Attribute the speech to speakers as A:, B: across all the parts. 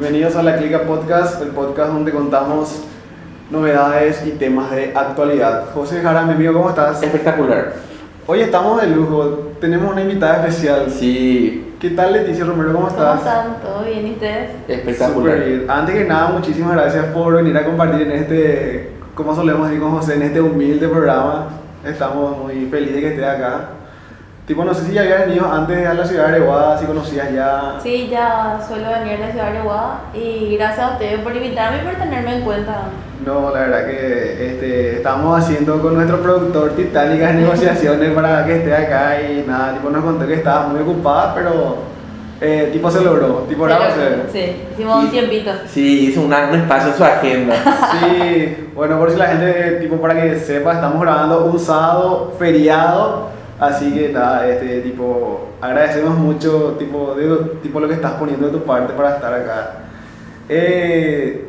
A: Bienvenidos a la Clica Podcast, el podcast donde contamos novedades y temas de actualidad. José Jara, mi amigo, ¿cómo estás?
B: Espectacular.
A: Hoy estamos de lujo, tenemos una invitada especial.
B: Sí,
A: ¿Qué tal Leticia Romero? ¿Cómo
C: ¿Cómo
A: estás?
C: están? ¿Todo bien? ¿Y ustedes?
B: espectacular.
A: Súper bien. Antes que nada, muchísimas gracias por venir a compartir en este, como solemos decir con José, en este humilde programa. Estamos muy felices de que estés acá. Tipo, no sé si ya habías venido antes a la ciudad de Areguada, si conocías ya.
C: Sí, ya suelo venir a la ciudad de Areguá y gracias a ustedes por invitarme y por tenerme en cuenta.
A: No, la verdad que este, estamos haciendo con nuestro productor titánicas negociaciones para que esté acá y nada, tipo nos contó que estaba muy ocupada, pero eh, tipo se logró, tipo ser.
C: Sí, hicimos un tiempito.
B: Sí, hizo una- un espacio en su agenda.
A: Sí, bueno, por si la gente, tipo para que sepa, estamos grabando un sábado feriado, así que nada, este, tipo, agradecemos mucho, tipo, de, tipo lo que estás poniendo de tu parte para estar acá. Eh,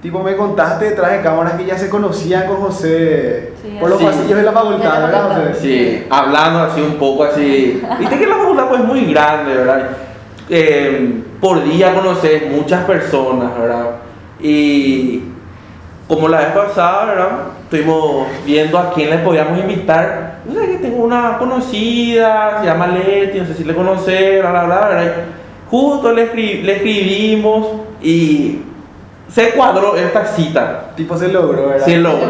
A: tipo, me contaste detrás de cámaras que ya se conocían con José
C: Sí,
A: por los
B: sí.
A: pasillos de la facultad,
C: la
A: ¿verdad. José?
B: Sí, hablando así un poco así. Viste que la facultad pues es muy grande, ¿verdad? Eh, por día conoces muchas personas, ¿verdad? Y como la vez pasada, ¿verdad? Estuvimos viendo a quién le podíamos invitar. No sé que tengo una conocida, se llama Leti, no sé si le conoce, bla, bla, bla, ¿verdad? Justo le, escri- le escribimos y se cuadró esta cita.
A: Tipo, se logró, ¿verdad?
B: Se logró.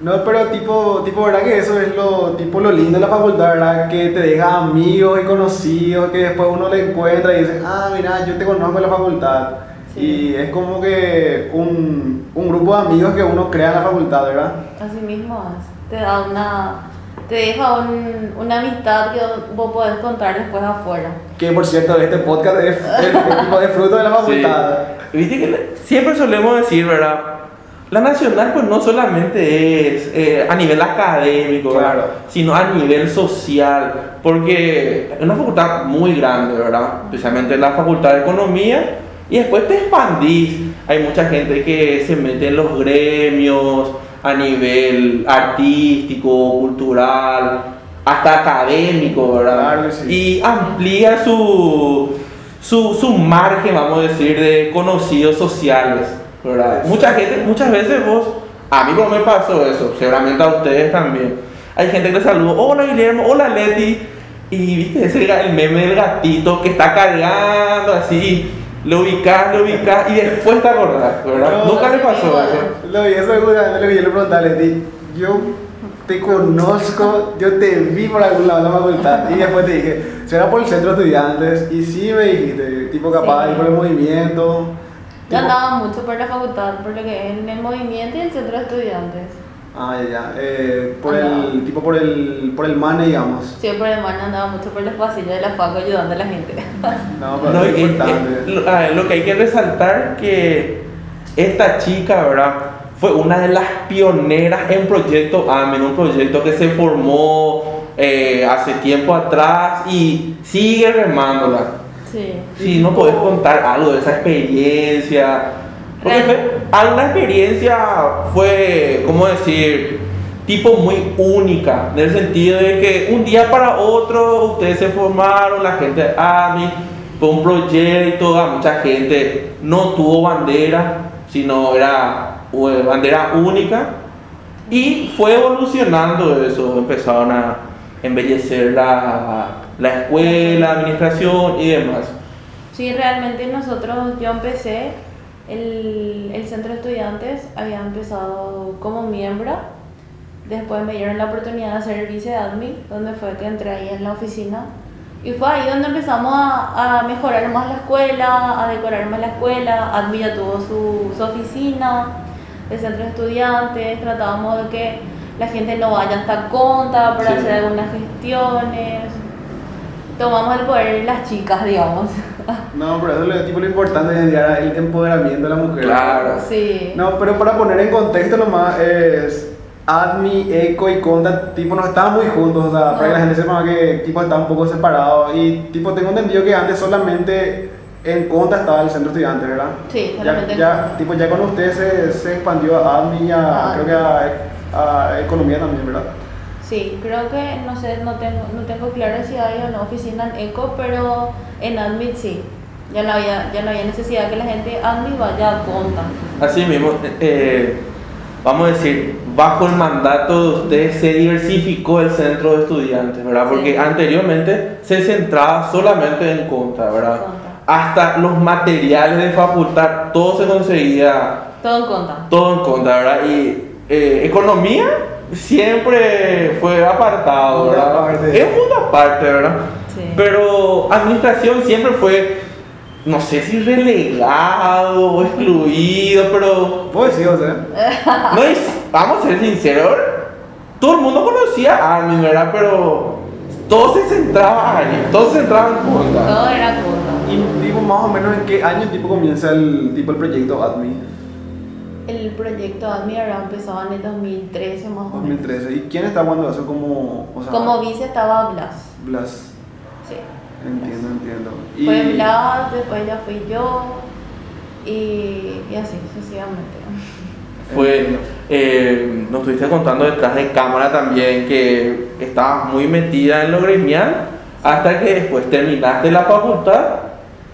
A: No, pero tipo, tipo, verdad que eso es lo, tipo, lo lindo de la facultad, ¿verdad? Que te deja amigos y conocidos, que después uno le encuentra y dice, ah, mira, yo te conozco en la facultad.
C: Sí.
A: Y es como que un, un grupo de amigos que uno crea en la facultad, ¿verdad?
C: Así mismo es. Te da una. Te deja un- una amistad que vos podés contar después afuera.
A: Que por cierto, este podcast es, tipo de fruto de la facultad.
B: Sí. Viste que siempre solemos decir, ¿verdad? La nacional pues no solamente es eh, a nivel académico.
A: Claro.
B: sino a nivel social, porque es una facultad muy grande, ¿verdad? Especialmente la facultad de economía, y después te expandís. Hay mucha gente que se mete en los gremios a nivel artístico, cultural, hasta académico, ¿verdad?
A: Claro sí.
B: Y amplía su, su, su margen, vamos a decir, de conocidos sociales, ¿verdad? Mucha gente, muchas veces vos, a mí como me pasó eso, seguramente a ustedes también. Hay gente que saluda, hola Guillermo, hola Leti, y viste ese el meme del gatito que está cargando así, lo ubicás, lo ubicás y después te acordás, ¿verdad?
A: No,
B: Nunca le pasó eso.
A: Lo vi, eso es justamente lo que yo le preguntaba a Leti. Yo te conozco, yo te vi por algún lado en la facultad. Y después te dije, será por el centro de estudiantes. Y sí me dijiste, tipo capaz,
C: Sí.
A: y por el movimiento.
C: Yo
A: tipo-
C: andaba mucho por la facultad, por lo que es en el movimiento y el centro de estudiantes.
A: Ah, ya, ya. Eh, por
C: Andaba.
A: el, tipo por el, por el mane, digamos.
C: Siempre de mano andaba mucho por los pasillos de la facu ayudando a la gente.
A: No, pero
B: No,
A: es importante.
B: ah, lo que hay que resaltar que esta chica, ¿verdad? Fue una de las pioneras en Proyecto AMEN, un proyecto que se formó eh, hace tiempo atrás y sigue remándola.
C: Sí.
B: Si no podés contar algo de esa experiencia, porque fue alguna experiencia fue, ¿cómo decir? Tipo muy única, en el sentido de que un día para otro ustedes se formaron, la gente de AMI, fue un proyecto, a mucha gente no tuvo bandera, sino era bandera única, y fue evolucionando eso, empezaron a embellecer la, la escuela, administración y demás.
C: Sí, realmente nosotros, yo empecé, el, el centro de estudiantes había empezado como miembro, después me dieron la oportunidad de hacer el vice admin, donde fue que entré ahí en la oficina, y fue ahí donde empezamos a, a mejorar más la escuela, a decorar más la escuela, admin ya tuvo su, su oficina, el centro de estudiantes, tratábamos de que la gente no vaya hasta conta para
B: Sí.
C: hacer algunas gestiones, tomamos el poder las chicas, digamos.
A: No, pero eso es tipo, lo importante día, el empoderamiento de la mujer.
B: Claro.
C: Sí.
A: No, pero para poner en contexto nomás, es Admi, Eco y Conda, tipo, no estaban muy juntos, o sea, para que la gente sepa que, tipo, estaban un poco separados. Y, tipo, tengo entendido que antes solamente en Conda estaba el centro estudiante, ¿verdad?
C: Sí,
A: Ya,
C: solamente en
A: ya, tipo, ya con ustedes se, se expandió a Admi y a,
C: Ah.
A: creo que a, a Economía también, ¿verdad?
C: Sí, creo que, no sé, no tengo, no tengo claro si hay no oficina en ECO, pero en Admit sí. Ya no había, ya no había necesidad que la gente y vaya a conta.
B: Así mismo, eh, vamos a decir, bajo el mandato de ustedes se diversificó el centro de estudiantes, ¿verdad? Porque
C: Sí.
B: anteriormente se centraba solamente en contra, ¿verdad?
C: Conta.
B: Hasta los materiales de facultad, todo se conseguía,
C: Todo en conta.
B: todo en contra, ¿verdad? Y eh, economía siempre fue apartado,
A: Mundo
B: ¿verdad?
A: aparte.
B: Es un mundo aparte, ¿verdad?
C: Sí.
B: Pero administración siempre fue, no sé si relegado o excluido, pero
A: Pues sí, o sea.
B: no es- vamos a ser sinceros, todo el mundo conocía a mí, ¿verdad? Pero todo se centraba ahí, todo se centraba en contra.
C: Todo era conta.
A: Y tipo, más o menos en qué año tipo comienza el tipo el proyecto ADMI?
C: El proyecto ADMI habrá empezado en el 2013 más o menos.
A: 2013. ¿Y quién está cuando eso como, o sea,
C: Como vice estaba Blas.
A: Blas?
C: Sí.
A: Entiendo, entiendo. Y
C: Fue Blas, después ya fui yo y, y así sucesivamente.
B: Fue, eh, nos estuviste contando detrás de cámara también que estabas muy metida en lo gremial hasta que después terminaste la facultad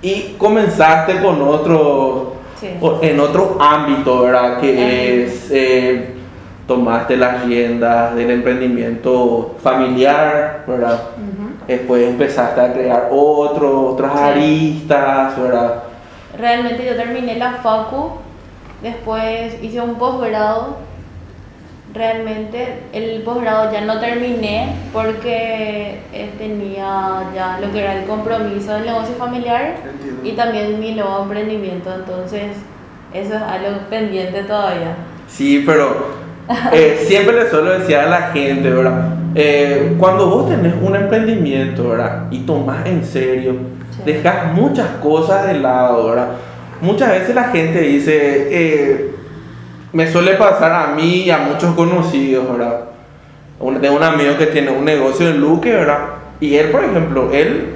B: y comenzaste con otro,
C: Sí.
B: en otro ámbito, ¿verdad? Que
C: Ajá.
B: es, eh, tomaste las riendas del emprendimiento familiar, ¿verdad?
C: Ujú.
B: Después empezaste a crear otro, otras
C: Sí.
B: aristas, ¿verdad?
C: Realmente yo terminé la facu, después hice un posgrado. Realmente el posgrado ya no terminé porque eh, tenía ya lo que era el compromiso del negocio familiar
A: Entiendo.
C: y también mi nuevo emprendimiento, entonces eso es algo pendiente todavía.
B: Sí, pero eh, siempre le suelo decir a la gente, ¿verdad? Eh, cuando vos tenés un emprendimiento, ¿verdad? Y tomás en serio,
C: Sí.
B: dejas muchas cosas de lado, ¿verdad? Muchas veces la gente dice, eh, me suele pasar a mí y a muchos conocidos, ¿verdad? Un- Tengo un amigo que tiene un negocio en Luque, ¿verdad? Y él, por ejemplo, él,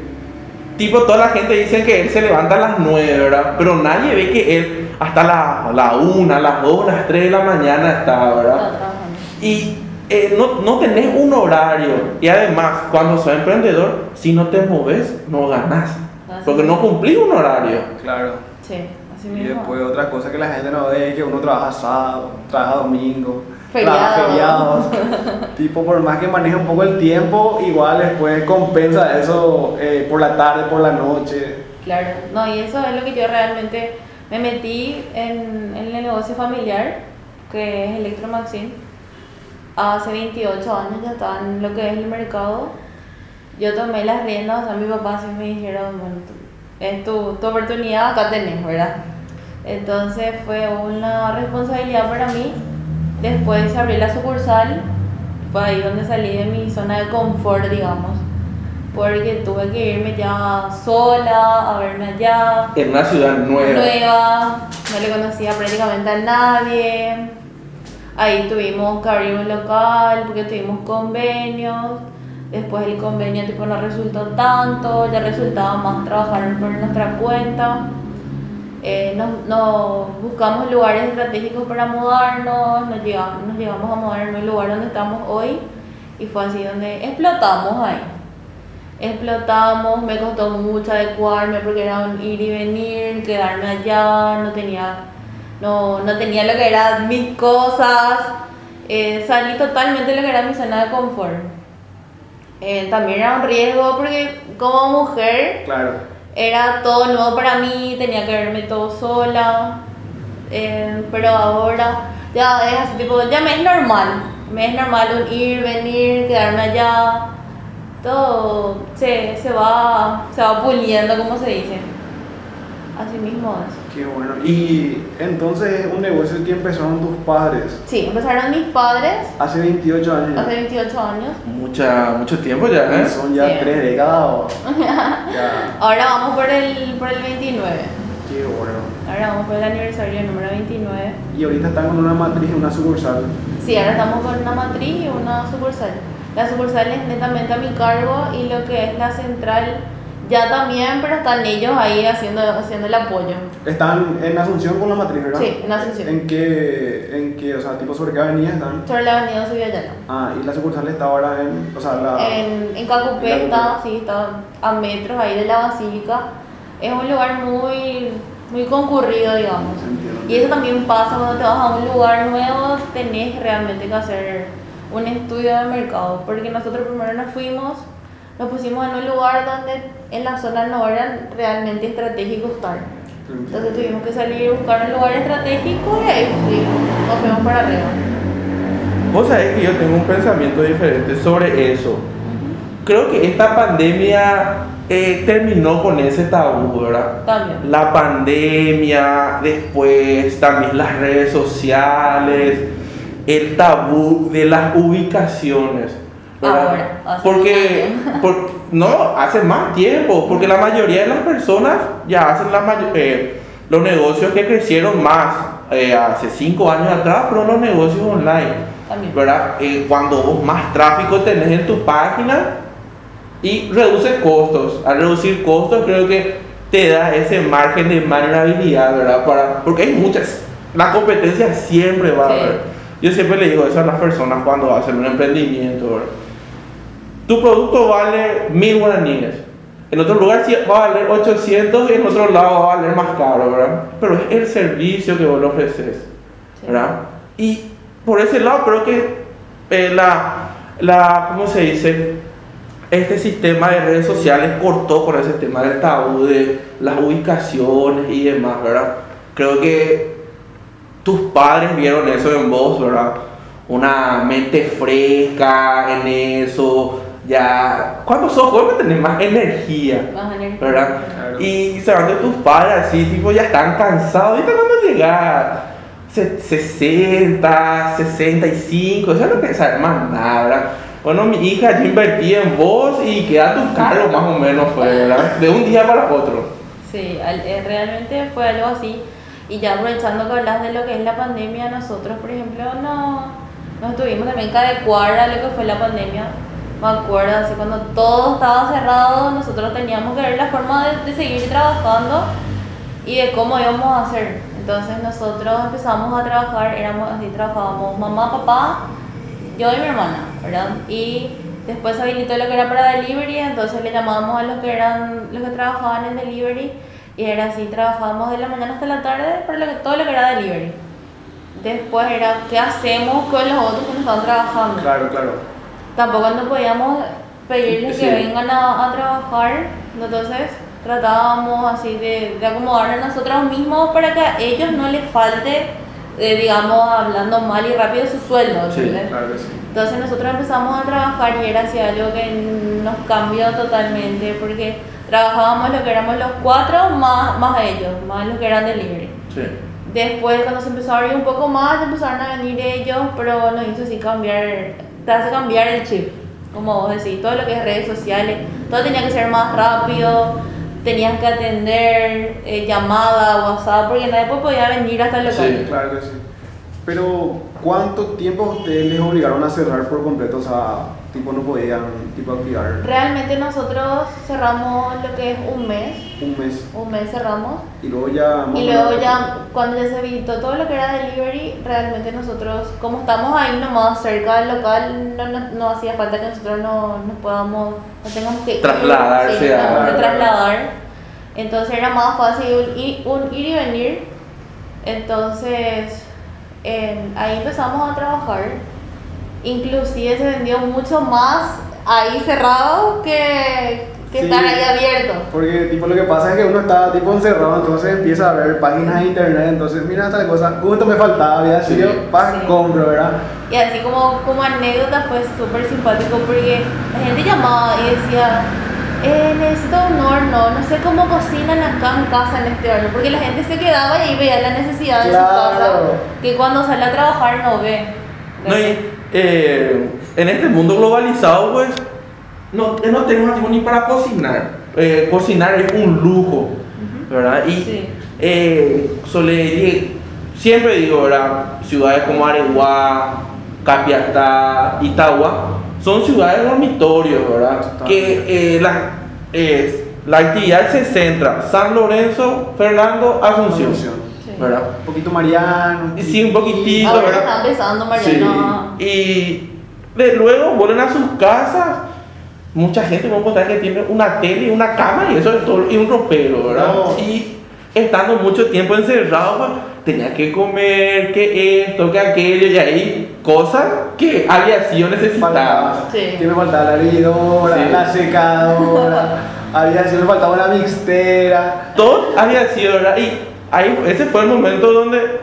B: tipo, toda la gente dice que él se levanta a las 9, ¿verdad? Pero nadie ve que él hasta la, la 1, las 2, las 3 de la mañana está, ¿verdad? Y eh, no, no tenés un horario. Y además, cuando sos emprendedor, si no te moves, no ganás.
C: Así
B: Porque no cumplís un horario.
A: Claro.
C: Sí, así
A: Y
C: mismo.
A: después otra cosa que la gente no ve es que uno trabaja sábado, trabaja domingo,
C: Feriado.
A: trabaja feriados. tipo, por más que maneje un poco el tiempo, igual después compensa eso eh, por la tarde, por la noche.
C: Claro, no, y eso es lo que yo realmente me metí en, en el negocio familiar, que es Electromaxin. Hace 28 años ya estaba en lo que es el mercado. Yo tomé las riendas, o sea, mi papá sí me dijeron, bueno, es tu, tu oportunidad, acá tenés, ¿verdad? Entonces fue una responsabilidad para mí. Después abrió la sucursal, fue ahí donde salí de mi zona de confort, digamos porque tuve que irme ya sola a verme allá,
B: En una ciudad nueva.
C: nueva, no le conocía prácticamente a nadie. Ahí tuvimos que abrir un local porque tuvimos convenios. Después el convenio tipo no resultó tanto, ya resultaba más trabajar por nuestra cuenta. Eh, nos, nos buscamos lugares estratégicos para mudarnos, nos llegamos, nos llegamos a mudar en un lugar donde estamos hoy y fue así donde explotamos ahí explotamos, me costó mucho adecuarme porque era un ir y venir, quedarme allá, no tenía, no, no tenía lo que eran mis cosas, eh, salí totalmente de lo que era mi zona de confort. Eh, también era un riesgo porque como mujer
A: Claro.
C: era todo nuevo para mí, tenía que verme todo sola, eh, pero ahora ya es así, tipo, ya me es normal, me es normal un ir, venir, quedarme allá, todo se, se, va, se va puliendo, como se dice. Así mismo es.
A: Qué bueno. Y entonces un negocio que empezaron tus padres
C: Sí, empezaron mis padres
A: hace 28 años.
C: hace 28 años.
B: Mucha, mucho tiempo ya, ¿eh?
A: Son ya
C: Sí.
A: tres décadas. o- ya.
C: Ahora vamos por el, por el 29.
A: Qué bueno.
C: Ahora vamos por el aniversario número 29.
A: Y ahorita están con una matriz, una sucursal.
C: Sí, ahora estamos con una matriz y una sucursal. La sucursal es netamente a mi cargo y lo que es la central ya también, pero están ellos ahí haciendo, haciendo el apoyo.
A: Están en Asunción con la matriz, ¿verdad?
C: Sí, en Asunción.
A: ¿En qué, en qué, o sea, tipo sobre qué avenida están?
C: Sobre la avenida.
A: Ah, y la sucursal está ahora en, o sea, la...
C: En, en Cacupé
A: En
C: está, sí, está a metros ahí de la basílica. es un lugar muy, muy concurrido, digamos.
A: Entiendo.
C: Y eso también pasa cuando te vas a un lugar nuevo, tenés realmente que hacer un estudio de mercado, porque nosotros primero nos fuimos, nos pusimos en un lugar donde en la zona no era realmente estratégico estar. Entonces tuvimos que salir a buscar un lugar estratégico y ahí fuimos, nos fuimos para arriba.
B: Vos sabés que yo tengo un pensamiento diferente sobre eso. Creo que esta pandemia eh, terminó con ese tabú, ¿verdad?
C: También.
B: La pandemia, después también las redes sociales, el tabú de las ubicaciones.
C: Ahora, hace
B: porque, por- no, hace más tiempo, porque la mayoría de las personas ya hacen la eh, los negocios que crecieron más eh, hace cinco años atrás, fueron los negocios online.
C: También.
B: ¿verdad? Eh, cuando vos más tráfico tenés en tu página y reduce costos. Al reducir costos creo que te da ese margen de maniobrabilidad, ¿verdad? Para, porque hay muchas, la competencia siempre va a
C: Sí.
B: haber. Yo siempre le digo eso a las personas cuando hacen un emprendimiento, ¿verdad? Tu producto vale mil guaraníes. En otro lugar sí va a valer 800 y en otro lado va a valer más caro, ¿verdad? Pero es el servicio que vos le ofreces. ¿verdad? Y por ese lado creo que eh, la, la, ¿cómo se dice? Este sistema de redes sociales cortó con ese tema del tabú de las ubicaciones y demás, ¿verdad? Creo que tus padres vieron eso en vos, ¿verdad? Una mente fresca en eso, ya... Cuando sos joven tenés más energía,
C: Más energía.
B: ¿verdad?
A: Claro.
B: Y se van de tus padres así, tipo, ya están cansados. ¿Viste cuando llegar? 60, 65, eso no pensar más nada, ¿verdad? Bueno, mi hija, yo invertí en vos y queda tu cargo más o menos, fue, ¿verdad? De un día para otro.
C: Sí, eh, realmente fue algo así. Y ya aprovechando que hablas de lo que es la pandemia, nosotros, por ejemplo, no, nos tuvimos también que adecuar a lo que fue la pandemia. Me acuerdo, así cuando todo estaba cerrado, nosotros teníamos que ver la forma de, de seguir trabajando y de cómo íbamos a hacer. Entonces nosotros empezamos a trabajar, éramos así, trabajábamos mamá, papá, yo y mi hermana, ¿verdad? Y después habilitó lo que era para delivery, entonces le llamábamos a los que eran los que trabajaban en delivery y era así, trabajábamos de la mañana hasta la tarde para lo que, todo lo que era delivery. Después era qué hacemos con los otros que no estaban trabajando.
A: Claro, claro.
C: Tampoco no podíamos pedirles
B: Sí.
C: que vengan a, a trabajar, entonces tratábamos así de, de acomodarnos nosotros mismos para que a ellos no les falte, eh, digamos, hablando mal y rápido su sueldo.
B: Sí,
C: ¿entendés?
A: Claro que sí.
C: Entonces nosotros empezamos a trabajar y era así algo que nos cambió totalmente porque trabajábamos lo que éramos los cuatro más, más ellos, más los que eran delivery.
B: Sí.
C: Después cuando se empezó a abrir un poco más empezaron a venir ellos, pero nos hizo así cambiar, te hace cambiar el chip, como vos decís, todo lo que es redes sociales, todo tenía que ser más rápido, tenías que atender eh, llamada, WhatsApp, porque nadie podía venir hasta el local.
B: Sí.
A: Claro que sí. Pero, ¿cuánto tiempo ustedes les obligaron a cerrar por completo? O sea, tipo, no podían tipo, activar
C: Realmente nosotros cerramos lo que es un mes,
A: un mes
C: un mes cerramos.
A: y luego ya...
C: Y luego ya, cuando ya se habilitó todo lo que era delivery, realmente nosotros, como estamos ahí nomás cerca del local, no, no, no hacía falta que nosotros no, nos podamos, no tengamos que ir,
B: Trasladarse
C: sí,
B: a-
C: que trasladar. Entonces era más fácil ir, un ir y venir. Entonces en- ahí empezamos a trabajar. Inclusive se vendió mucho más ahí cerrado que, que
A: Sí.
C: estar ahí abierto.
A: Porque tipo lo que pasa es que uno está tipo encerrado, entonces empieza a ver páginas de internet, entonces mira tal cosa, justo me faltaba, había
B: Sí.
A: sido para
C: Sí.
A: compro, ¿verdad?
C: Y así como, como anécdota fue súper simpático porque la gente llamaba y decía, eh, necesito un horno, no sé cómo cocinan acá en casa en este horno, porque la gente se quedaba y ahí veía la necesidad de su
A: Claro.
C: casa, que cuando sale a trabajar no ve.
B: No, y, eh, en este mundo globalizado, pues, no, no tenemos tiempo ni para cocinar. Eh, cocinar es un lujo, ¿verdad? Y
C: Sí.
B: eh, sole- siempre digo, ¿verdad? Ciudades como Areguá, Capiatá, Itagua, son ciudades dormitorios, ¿verdad? Que eh, la, eh, la actividad se centra San Lorenzo, Fernando, Asunción,
A: Asunción.
C: Sí.
B: ¿verdad?
A: Un poquito Mariano.
B: Y sí, un poquitito,
C: Ahora
B: ¿verdad?
C: está empezando
B: Sí.
C: Mariana.
B: Y de luego vuelven a sus casas mucha gente me encontrar que tiene una tele y una cama y eso es todo, y un ropero, ¿verdad?
A: No.
B: Y estando mucho tiempo encerrado, pues, tenía que comer, que esto, que aquello, y ahí cosas que había sido necesitadas.
A: Faltaba.
C: Sí.
A: Que me faltaba la ligadora,
B: Sí.
A: la secadora, había sido, me faltaba una mixtera.
B: Todo había sido, ¿verdad? Y ahí, ese fue el momento donde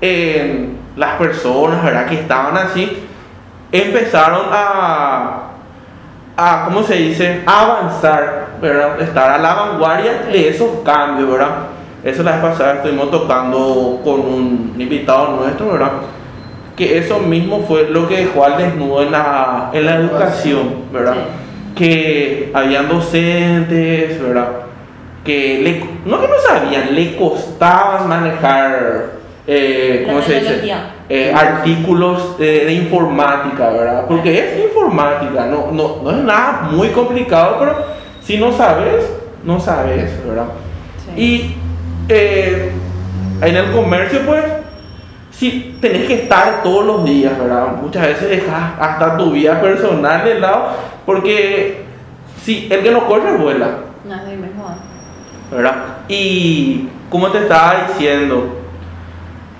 B: eh, las personas, ¿verdad? Que estaban así, empezaron a, a, ¿cómo se dice? A avanzar, ¿verdad? Estar a la vanguardia de esos cambios, ¿verdad? Eso la vez pasada estuvimos tocando con un invitado nuestro, ¿verdad? Que eso mismo fue lo que dejó al desnudo en la, en la educación, ¿verdad? Que habían docentes, ¿verdad? Que le, no que no sabían, le costaban manejar, eh, ¿cómo se dice? Eh, artículos de informática, ¿verdad? Porque es informática, no, no, no es nada muy complicado, pero si no sabes, no sabes, ¿verdad?
C: Sí.
B: Y eh, en el comercio, pues, sí, tenés que estar todos los días, ¿verdad? Muchas veces dejas hasta tu vida personal de lado, porque si el que no corre vuela,
C: No, mismo.
B: Y como te estaba diciendo,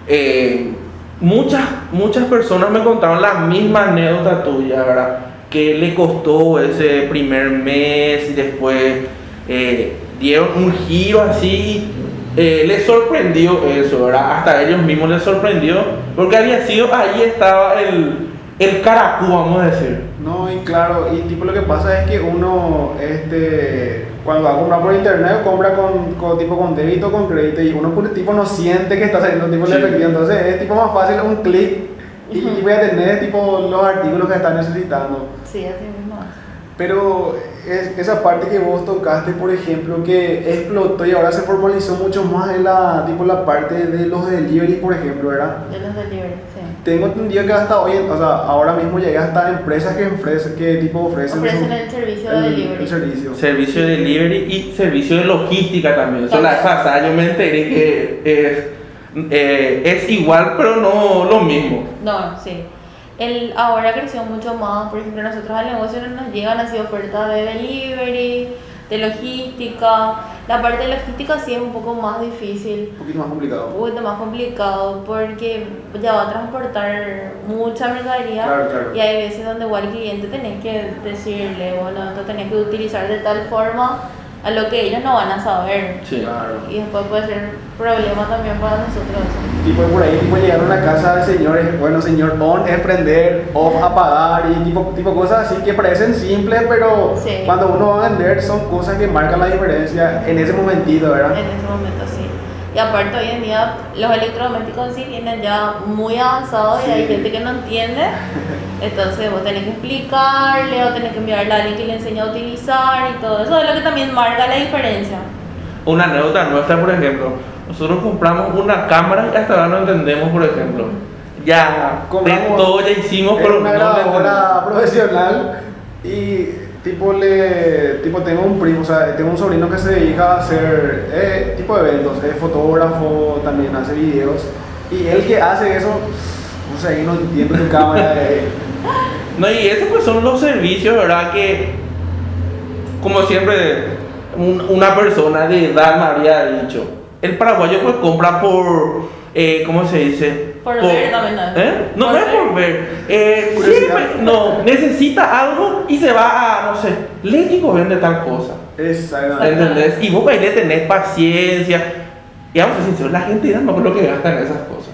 B: eh, muchas, muchas personas me contaron la misma anécdota tuya, ¿verdad? Que le costó ese primer mes y después eh, dieron un giro así. eh, les sorprendió eso. Hasta ellos mismos les sorprendió, porque había sido, ahí estaba el, el caracú, vamos a decir.
A: No, y claro, y tipo lo que pasa es que uno, este, cuando va a comprar por internet, compra con, con tipo con débito o con crédito y uno por tipo no siente que está saliendo tipo
B: Sí.
A: de efectivo, entonces es tipo más fácil un clic y, voy a tener tipo los artículos que están necesitando.
C: Sí, así mismo.
A: Pero es, esa parte que vos tocaste, por ejemplo, que explotó y ahora se formalizó mucho más en la, tipo, la parte de los delivery, por ejemplo, ¿verdad?
C: De los delivery.
A: Tengo entendido que hasta hoy, o sea, ahora mismo llega hasta empresas que ofrecen, que tipo ofrecen,
C: Ofrecen el servicio de
A: el-
C: delivery.
A: el servicio.
B: Servicio de delivery y servicio de logística también. Eso la yo me enteré que es, eh, es igual, pero no lo mismo.
C: No, sí. El, ahora creció mucho más, por ejemplo, nosotros al negocio nos llegan así ofertas de delivery, de logística. La parte de logística sí es un poco más difícil,
A: Un poquito más complicado.
C: un poquito más complicado porque ya va a transportar mucha mercadería
A: Claro, claro.
C: y hay veces donde igual el cliente tenés que decirle, bueno, esto tenés que utilizar de tal forma a lo que ellos no van a saber.
B: Sí.
A: Claro.
C: Y después puede ser problema también para nosotros.
A: Tipo por ahí, tipo llegaron a la casa de señores, bueno, señor on es prender, off apagar y tipo, tipo cosas así que parecen simples, pero
C: Sí.
A: cuando uno va a vender son cosas que marcan la diferencia en ese momentito, ¿verdad?
C: En ese momento sí. Y aparte hoy en día los electrodomésticos sí vienen ya muy avanzados y hay
A: Sí.
C: gente que no entiende. Entonces vos tenés que explicarle o tenés que enviarle a alguien que le enseñe a utilizar y todo eso es lo que también marca la diferencia.
B: Una anécdota nuestra, por ejemplo, nosotros compramos una cámara y hasta ahora no entendemos, por ejemplo. Ya, de
A: Compramos-
B: todo ya hicimos, pero
A: una
B: no
A: grabadora profesional y tipo le tipo tengo un primo, o sea, tengo un sobrino que se dedica a hacer eh, tipo de eventos, es fotógrafo, también hace videos y él que hace eso, no sé, yo no entiendo su cámara. eh,
B: No, y esos pues son los servicios, ¿verdad? Que, como siempre, un- una persona de edad me habría dicho, el paraguayo pues compra por, eh, ¿cómo se dice?
C: Por ver también, ¿no?
B: ¿Eh? No,
C: Por
B: no es por ver. Eh, siempre, no, necesita algo y se va a, no sé, Lético vende tal cosa.
A: Exactamente.
B: ¿Entendés? Y vos ahí le tenés paciencia. Y vamos a ser sinceros, la gente ya no es lo que gasta en esas cosas.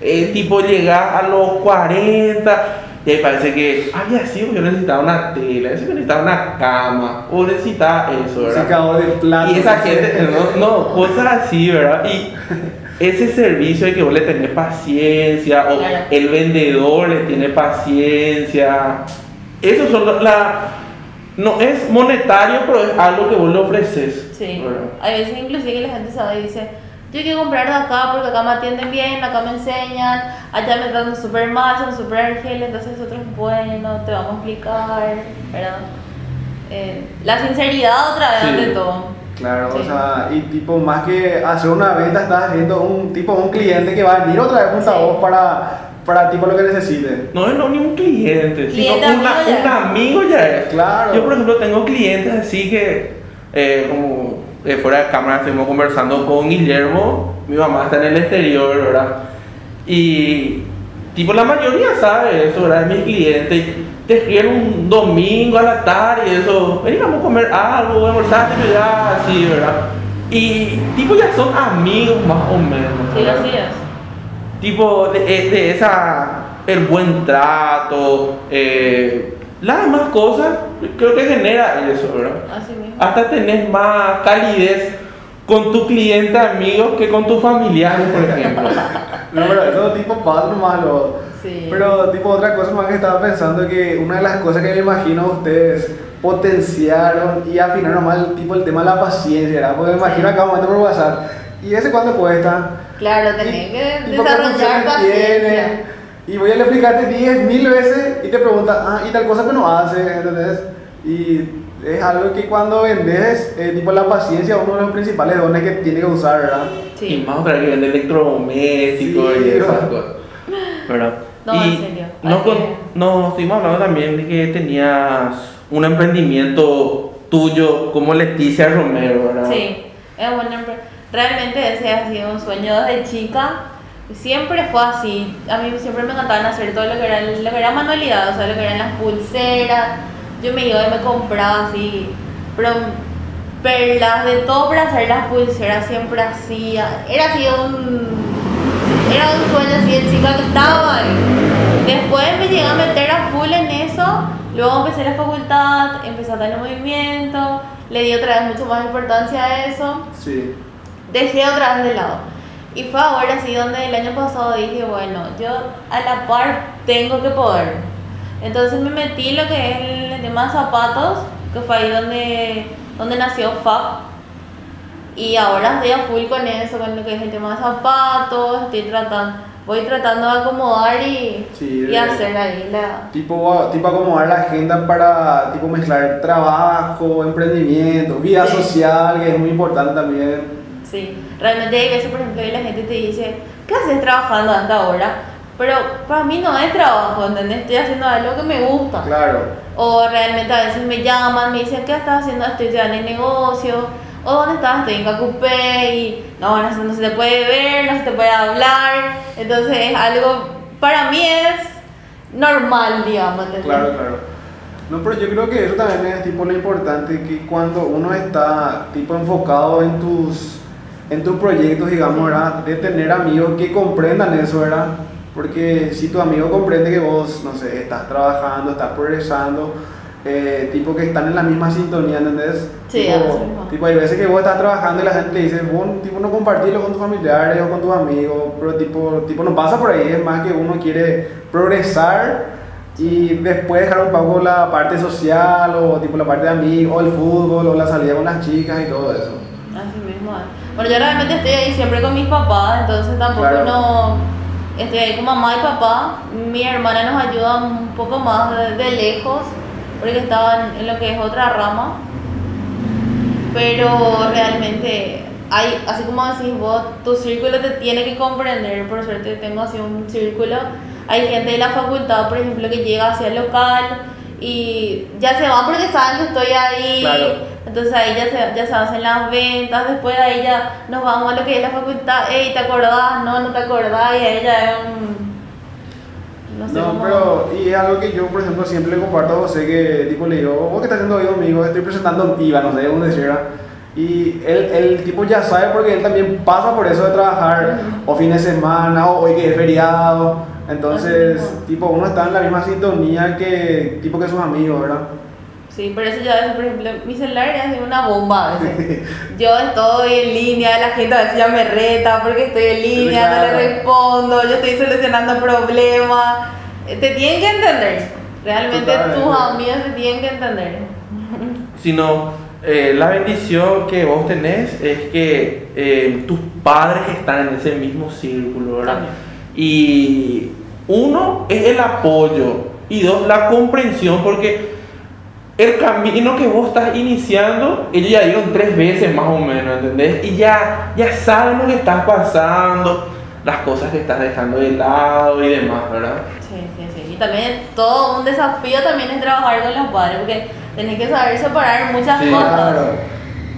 B: Eh, tipo, llegar a los 40 y ahí parece que, había sido yo necesitaba una tela, eso yo necesitaba una cama, o necesitaba eso, ¿verdad?
A: Secador de platos.
B: Y esa gente, no, no, cosas así, ¿verdad? Y ese servicio de que vos le tenés paciencia, o el vendedor le tiene paciencia, eso son la... No es monetario, pero es algo que vos le ofreces.
C: Sí.
B: ¿verdad?
C: Hay veces inclusive que la gente sabe y dice, yo quiero comprar de acá porque acá me atienden bien, acá me enseñan, allá me tratan súper mal, son súper argeles, entonces nosotros, bueno, te vamos a explicar, ¿verdad? Eh, la sinceridad otra vez
B: Sí.
C: ante todo.
A: Claro, o sea, y tipo más que hacer una venta, estás haciendo un tipo un cliente que va a venir otra vez junto a vos para para tipo lo que necesite.
B: No no ni un cliente, sino
C: Cliente,
B: una-
C: amigo ya
B: un amigo ya es.
A: Claro.
B: Yo, por ejemplo, tengo clientes así que, eh, como eh, fuera de cámara, estuvimos conversando con Guillermo. Mi mamá está en el exterior, ¿verdad? Y, tipo, la mayoría sabe eso, ¿verdad? Es mi cliente. y Te escriben un domingo a la tarde y eso. Vení, vamos a comer algo, voy a almorzar, tipo, ya, así, ¿verdad? Y, tipo, ya son amigos más o menos.
C: Sí, así es.
B: tipo de, eh, de esa el buen trato eh, las demás cosas creo que genera eso ¿verdad?
C: Así.
B: Hasta tenés más calidez con tu cliente amigo que con tus familiares por ejemplo
A: No, pero eso tipo pasa nomás lo.
C: Sí.
A: Pero tipo otra cosa más que estaba pensando que una de las cosas que me imagino ustedes potenciaron y afinaron más el tipo el tema de la paciencia, ¿verdad? Porque me imagino acá un momento por WhatsApp. ¿Y ese cuánto cuesta?
C: Claro, tenés
A: Y-
C: que desarrollar paciencia.
A: tiene. Y voy a explicarte 10 mil veces y te pregunta, ah, y tal cosa que no hace, ¿entendés? Y es algo que cuando vendes, eh, tipo la paciencia, uno de los principales dones que tiene que usar, ¿verdad?
B: y
C: Sí.
B: más otra que vende electrodomésticos
A: Sí,
B: y esas
A: ¿verdad?
B: cosas ¿verdad?
C: No,
B: y
C: en serio,
B: no
C: hay
B: con-
C: que-
B: no, estuvimos hablando también de que tenías un emprendimiento tuyo como Leticia Romero ¿verdad?
C: Sí, es bueno. Realmente ese ha sido un sueño desde chica. Siempre fue así. A mí siempre me encantaban hacer todo lo que era, lo que era manualidad, o sea, lo que eran las pulseras. Yo me iba y me compraba así, pero perlas, de todo para hacer las pulseras, siempre hacía. Era así un. Era un sueño así de chica que estaba. Después me llegué a meter a full en eso, luego empecé la facultad, empecé a tener movimiento, le di otra vez mucho más importancia a eso,
A: Sí.
C: dejé otra vez de lado. Y fue ahora sí donde el año pasado dije, bueno, yo a la par tengo que poder. Entonces me metí en lo que es el tema de zapatos, que fue ahí donde, donde nació FAB. Y ahora estoy a full con eso, con lo que es el tema de zapatos, estoy tratando, voy tratando de acomodar y,
A: Sí,
C: y hacer ahí la...
A: Tipo, tipo acomodar la agenda para tipo mezclar trabajo, emprendimiento, vida
C: Sí.
A: social, que es muy importante también.
C: Sí, realmente hay veces, por ejemplo, la gente te dice, ¿qué haces trabajando hasta ahora? Pero para mí no es trabajo, ¿entendés? Estoy haciendo algo que me gusta.
A: Claro.
C: O realmente a veces me llaman, me dicen, ¿qué estás haciendo? Estoy ya en el negocio. O ¿dónde estás? Estoy en Cacupé y no, no, se- no se te puede ver, no se te puede hablar. Entonces es algo, para mí es normal, digamos. ¿entendés?
A: Claro, claro. No, pero yo creo que eso también es tipo lo importante, que cuando uno está tipo enfocado en tus, en tus proyectos, digamos, ¿verdad? De tener amigos que comprendan eso, ¿verdad? Porque si tu amigo comprende que vos, no sé, estás trabajando, estás progresando, eh, tipo que están en la misma sintonía, ¿entendés?
C: Sí,
A: tipo, tipo, hay veces que vos estás trabajando y la gente te dice, vos tipo, no compartirlo con tus familiares o con tus amigos, pero tipo, tipo no pasa por ahí, es más que uno quiere progresar y después dejar un poco la parte social o tipo la parte de amigos, o el fútbol o la salida con las chicas y todo eso.
C: Así mismo. Bueno, yo realmente estoy ahí siempre con mis papás, entonces tampoco
A: Claro.
C: no... Estoy ahí con mamá y papá. Mi hermana nos ayuda un poco más de, de lejos, porque estaba en, en lo que es otra rama. Pero realmente, hay, así como decís vos, tu círculo te tiene que comprender. Por suerte tengo así un círculo. Hay gente de la facultad, por ejemplo, que llega hacia el local y ya se van porque saben que estoy ahí.
A: Claro.
C: Entonces ahí ya se, ya se hacen las ventas, después de ahí ya nos vamos a lo que es la facultad, hey, ¿te acordás? No, no te acordás, y ahí ya es un... No sé
A: No,
C: cómo...
A: pero y es algo que yo, por ejemplo, siempre le comparto a José que tipo le digo, vos que estás haciendo hoy conmigo, estoy presentando en IVA, no sé decir, ¿verdad? Y él, el tipo ya sabe porque él también pasa por eso de trabajar o fines de semana o hoy que es feriado. Entonces, tipo, uno está en la misma sintonía que tipo que sus amigos, ¿verdad?
C: Sí, por eso yo a veces, por ejemplo, mi celular es de una bomba a veces. Yo estoy en línea, la gente a veces ya me reta porque estoy en línea, no le respondo, yo estoy solucionando problemas. Eh, Te tienen que entender. Realmente tus amigos te tienen que entender.
B: sino eh, la bendición que vos tenés es que eh, tus padres están en ese mismo círculo, ¿verdad?
C: También.
B: Y uno es el apoyo y dos, la comprensión, porque el camino que vos estás iniciando, ellos ya dieron tres veces más o menos, ¿entendés? Y ya, ya saben lo que estás pasando. las cosas que estás dejando de lado y demás, ¿verdad?
C: Sí, sí, sí. Y también todo un desafío también es trabajar con los padres, porque tenés que saber separar muchas
B: Sí,
C: cosas.
A: Claro.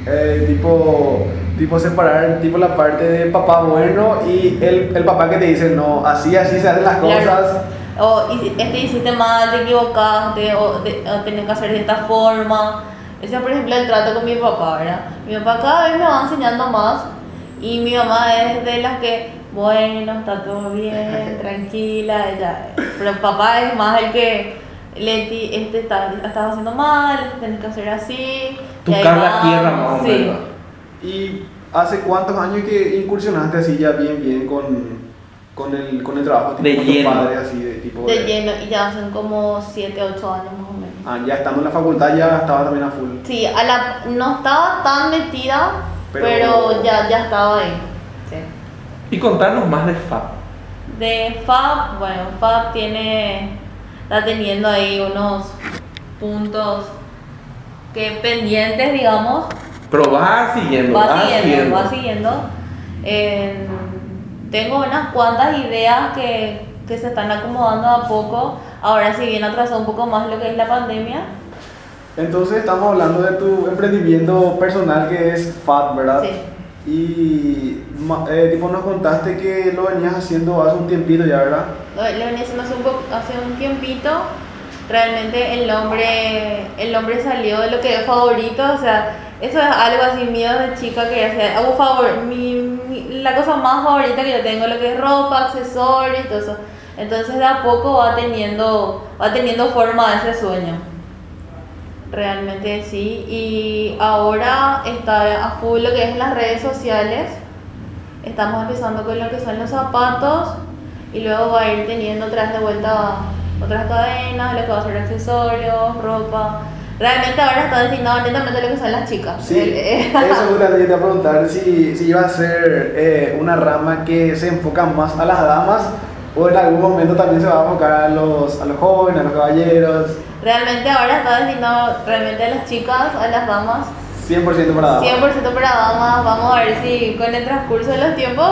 A: Eh, tipo, tipo separar tipo la parte de papá bueno y el, el papá que te dice, no, así, así se hacen las
C: Claro.
A: cosas.
C: O este hiciste mal, te equivocaste, o, de, o tenés que hacer de esta forma. Ese es, por ejemplo, el trato con mi papá, ¿verdad? Mi papá cada vez me va enseñando más y mi mamá es de las que, bueno, está todo bien, tranquila, ella. Pero papá es más el que, Leti, este está, estás haciendo mal, este tenés que hacer así.
B: Cara
C: vamos.
B: tierra más o
C: Sí.
A: ¿Y hace cuántos años que incursionaste así ya bien, bien con, con, el, con el trabajo?
B: De
A: con tu
B: lleno.
A: padre, así de tipo...
C: De lleno, y ya hacen como 7, 8 años más o menos.
A: Ah, ya estando en la facultad ya estaba también a full.
C: Sí, a la, no estaba tan metida,
A: Pero-
C: pero, ya, ya estaba ahí. Sí.
B: Y contarnos más de FAB.
C: De Fab, bueno, Fab tiene, está teniendo ahí unos puntos que pendientes, digamos,
B: Pero vas siguiendo,
C: va
B: vas
C: siguiendo, va siguiendo. En- tengo unas cuantas ideas que, que se están acomodando a poco. Ahora, si bien atrasó un poco más lo que es la pandemia,
A: Entonces estamos hablando de tu emprendimiento personal que es FAT, ¿verdad?
C: Sí.
A: Y eh, tipo nos contaste que lo venías haciendo hace un tiempito ya, ¿verdad?
C: Lo, lo venía haciendo hace un, po- hace un tiempito. Realmente el nombre, el nombre salió de lo que es favorito. O sea, eso es algo así mío de chica que hacía. Hago favor, mi, mi- la cosa más favorita que yo tengo, lo que es ropa, accesorios y todo eso. Entonces de a poco va teniendo, va teniendo forma ese sueño. Realmente sí. Y ahora está a full lo que es las redes sociales. Estamos empezando con lo que son los zapatos y luego va a ir teniendo otra vez de vuelta otras cadenas, lo que va a ser accesorios, ropa. Realmente ahora está destinado netamente a lo que son las chicas.
A: Sí,
C: eh,
A: eso justamente te iba a preguntar si, si iba a ser eh, una rama que se enfoca más a las damas o en algún momento también se va a enfocar a los, a los jóvenes, a los caballeros,
C: Realmente ahora está destinado realmente a las chicas, a las damas.
A: 100% para damas.
C: 100% para damas. Vamos a ver si con el transcurso de los tiempos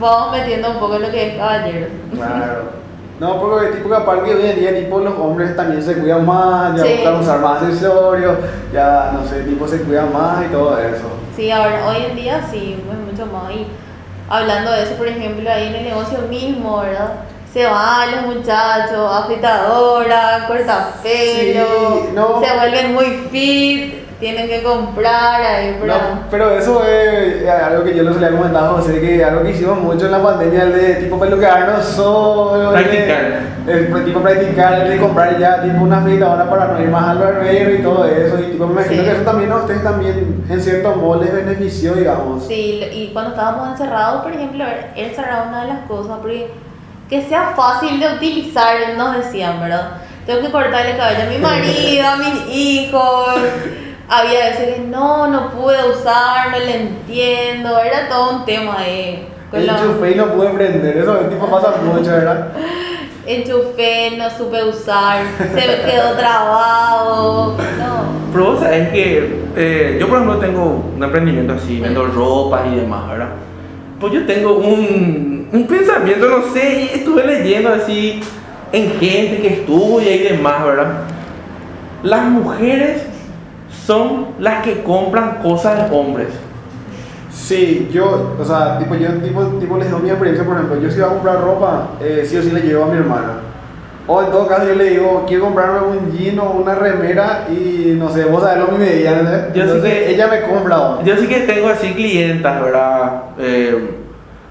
C: vamos metiendo un poco lo que es caballeros.
A: Claro. No, porque tipo que aparte hoy en día tipo los hombres también se cuidan más, ya
C: Sí.
A: buscan usar más accesorios, ya no sé, tipo se cuidan más y todo eso.
C: Sí, ahora, hoy en día sí, es mucho más. Y hablando de eso, por ejemplo, ahí en el negocio mismo, ¿verdad? Se van los muchachos, afeitadora, cortapelo,
A: Sí, no.
C: se vuelven muy fit, tienen que comprar ahí,
A: No, pero eso es eh, algo que yo les había comentado a José, que algo que hicimos mucho en la pandemia, el de tipo peluquearnos solo, el de-
B: Practicar.
A: el, pues, tipo practicar, el de comprar ya tipo una afeitadora para no ir más al barbero y todo eso, y tipo me imagino
C: Sí.
A: que eso también a ustedes también en cierto modo les benefició, digamos.
C: Sí, y cuando estábamos encerrados, por ejemplo, era una de las cosas, porque que sea fácil de utilizar, nos decían, ¿verdad? Tengo que cortarle el cabello a mi marido, a mis hijos. Había veces que no, no pude usar, no le entiendo, era todo un tema ahí. Con
A: El
C: la-
A: enchufé y no pude prender, eso tipo pasa mucho, ¿verdad?
C: enchufé, no supe usar, se me quedó trabado. No.
B: Pero vos sabés que eh, yo por ejemplo tengo un emprendimiento así, vendo ropas y demás, ¿verdad? Pues yo tengo un, un pensamiento, no sé, y estuve leyendo así en gente que estudia y demás, ¿verdad? Las mujeres son las que compran cosas de hombres.
A: Sí, yo, o sea, tipo, yo tipo, tipo les doy mi experiencia, por ejemplo, yo si voy a comprar ropa, eh, sí o sí le llevo a mi hermana. O en todo caso yo le digo, quiero comprarme un jean o una remera y no sé, vos sabés lo mi medida, ¿entendés?
B: Yo sí
A: Entonces
B: que-
A: ella me compra. ¿no?
B: Yo sí que tengo así clientas, ¿verdad? Eh,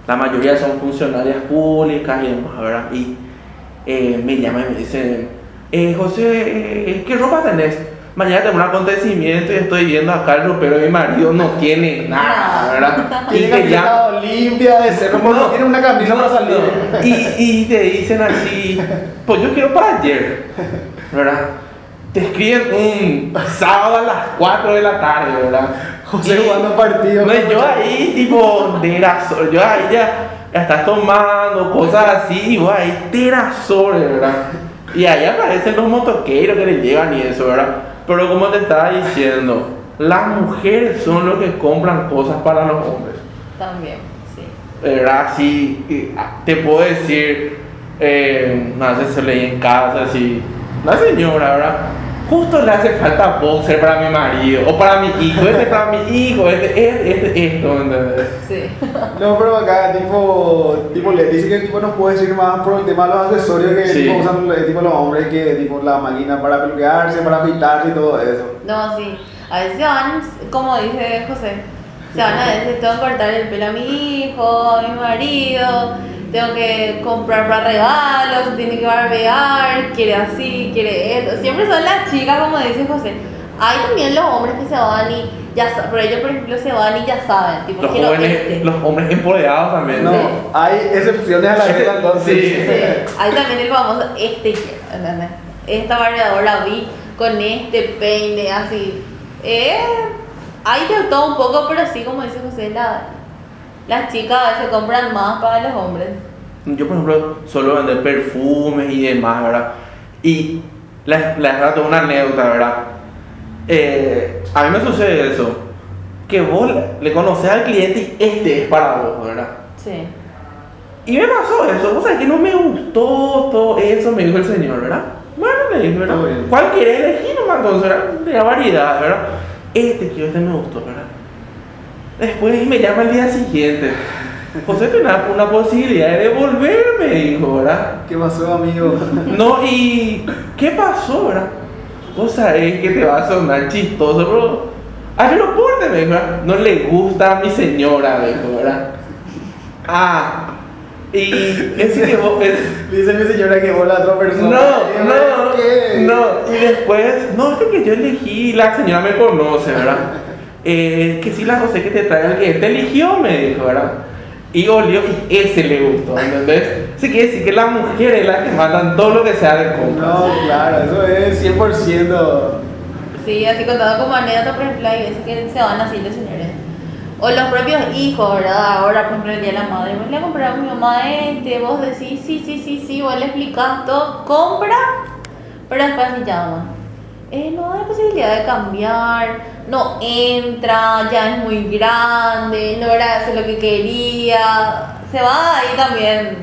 B: la mayoría son funcionarias públicas y demás, ¿verdad? Y eh, me llaman y me dicen, eh, José, ¿qué ropa tenés? Mañana tengo un acontecimiento y estoy viendo acá el ropero de mi marido, no tiene nada, ¿verdad? Y
A: Tiene
B: te llaman.
A: estar limpia de ser, no, tiene una camisa para salir.
B: no. Y, y te dicen así, pues yo quiero para ayer, ¿verdad? Te escriben un sábado a las 4 de la tarde, ¿verdad?
A: José
B: Y-
A: jugando partido.
B: no, y yo ahí, tipo, terazor, yo ahí ya, ya estás tomando cosas así, y vos ahí, ¿verdad? Y ahí aparecen los motoqueros que le llevan y eso, ¿verdad? Pero como te estaba diciendo, las mujeres son los que compran cosas para los hombres.
C: También, sí.
B: ¿verdad? Así, y, ah, te puedo decir, eh, no sé si se leí en casa, así, la señora, ¿verdad? Justo le hace falta boxer para mi marido, o para mi hijo, este es para mi hijo, este, este, este, esto, ¿entendés?
C: Sí.
A: No, pero acá, tipo, tipo, le dice que el tipo nos puede decir más por el tema de los accesorios que
B: Sí.
A: tipo, usan eh, tipo, los hombres, que tipo la máquina para peluquearse, para afeitarse y todo eso.
C: No, sí. A veces se van, como dice José, se van a veces, tengo que cortar el pelo a mi hijo, a mi marido, tengo que comprar para regalos, tiene que barbear, quiere así, quiere esto. Siempre son las chicas, como dice José. Hay también los hombres que se van y ya saben, pero ellos por ejemplo se van y ya saben, tipo,
B: Los jóvenes,
C: este.
B: los hombres empoderados también.
A: No,
C: Sí.
A: hay excepciones a la regla entonces.
B: Sí.
C: Sí, Hay también el famoso este. Esta barbeadora vi con este peine así. Eh, hay de todo un poco, pero sí, como dice José, la, las chicas a veces compran más para los hombres.
B: Yo, por ejemplo, suelo vender perfumes y demás, ¿verdad? Y les, les rato una anécdota, ¿verdad? Eh, a mí me sucede eso. Que vos le conoces al cliente y este es para vos, ¿verdad?
C: Sí.
B: Y me pasó eso, vos sabés que no me gustó todo eso, me dijo el señor, ¿verdad? Bueno, me dijo, ¿verdad? ¿Cuál querés elegir nomás entonces, ¿verdad? De la variedad, ¿verdad? Este quiero, este me gustó, ¿verdad? Después me llama el día siguiente. José tiene una, una posibilidad de devolverme, dijo, ¿verdad?
A: ¿Qué pasó, amigo?
B: No, y ¿qué pasó, verdad? Vos sabés que te va a sonar chistoso, pero aeropuerto, me dijo, ¿verdad? No le gusta a mi señora, me dijo, ¿verdad? Ah, y es que vos, es-
A: Dice mi señora que vos la otra persona.
B: no, no,
A: ¿Qué?
B: no, y después, no, es que yo elegí, la señora me conoce, ¿verdad? Eh, que sí, la José que te trae el que te eligió, me dijo, ¿verdad? Y olió y ese le gustó, ¿entendés? Así que decir que las mujeres es las que mandan todo lo que sea de compra.
A: No, claro, eso es 100%.
C: Sí, así contado como anécdota, por ejemplo, hay veces que se van así los señores. O los propios hijos, ¿verdad? Ahora, por ejemplo, el día de la madre, me le compré a mi mamá este, vos decís, sí, sí, sí, sí, vos le explicás todo, compra, pero después se. Eh, no hay posibilidad de cambiar, no entra, ya es muy grande, no era eso lo que quería. Se va ahí también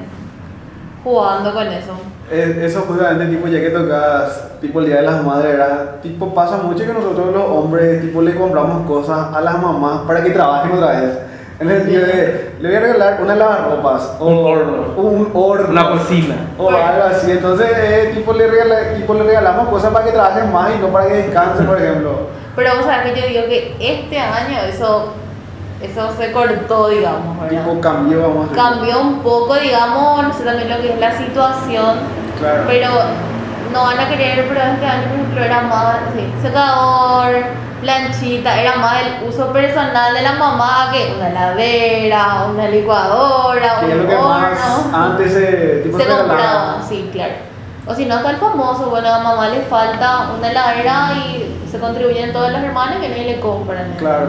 C: jugando con eso.
A: Es- Eso justamente, tipo, ya que tocas, tipo, el Día de las Madres. Tipo, pasa mucho que nosotros los hombres, tipo, le compramos cosas a las mamás para que trabajen otra vez. En el sentido de, le voy a regalar una lavarropas. o
B: Un horno.
A: Un horno.
B: Una cocina.
A: O algo así. Entonces, eh, tipo, le regala- tipo, le regalamos cosas para que trabajen más y no para que descansen, por ejemplo.
C: Pero vamos a ver que yo digo que este año eso, eso se cortó, digamos, ¿verdad?
A: Tipo, cambió, vamos a decir.
C: Cambió un poco, digamos, no sé también lo que es la situación,
A: Claro.
C: pero no van a querer, pero este año, por ejemplo, era más sí, secador, planchita, era más el uso personal de la mamá que una heladera, una licuadora,
A: Que lo
C: un
A: que más
C: horno.
A: antes se, tipo,
C: se
A: regalaba.
C: compraba, sí, claro. O si no, está el famoso, bueno, a mamá le falta una heladera y se contribuyen todos los hermanos que nadie le compran.
A: Claro.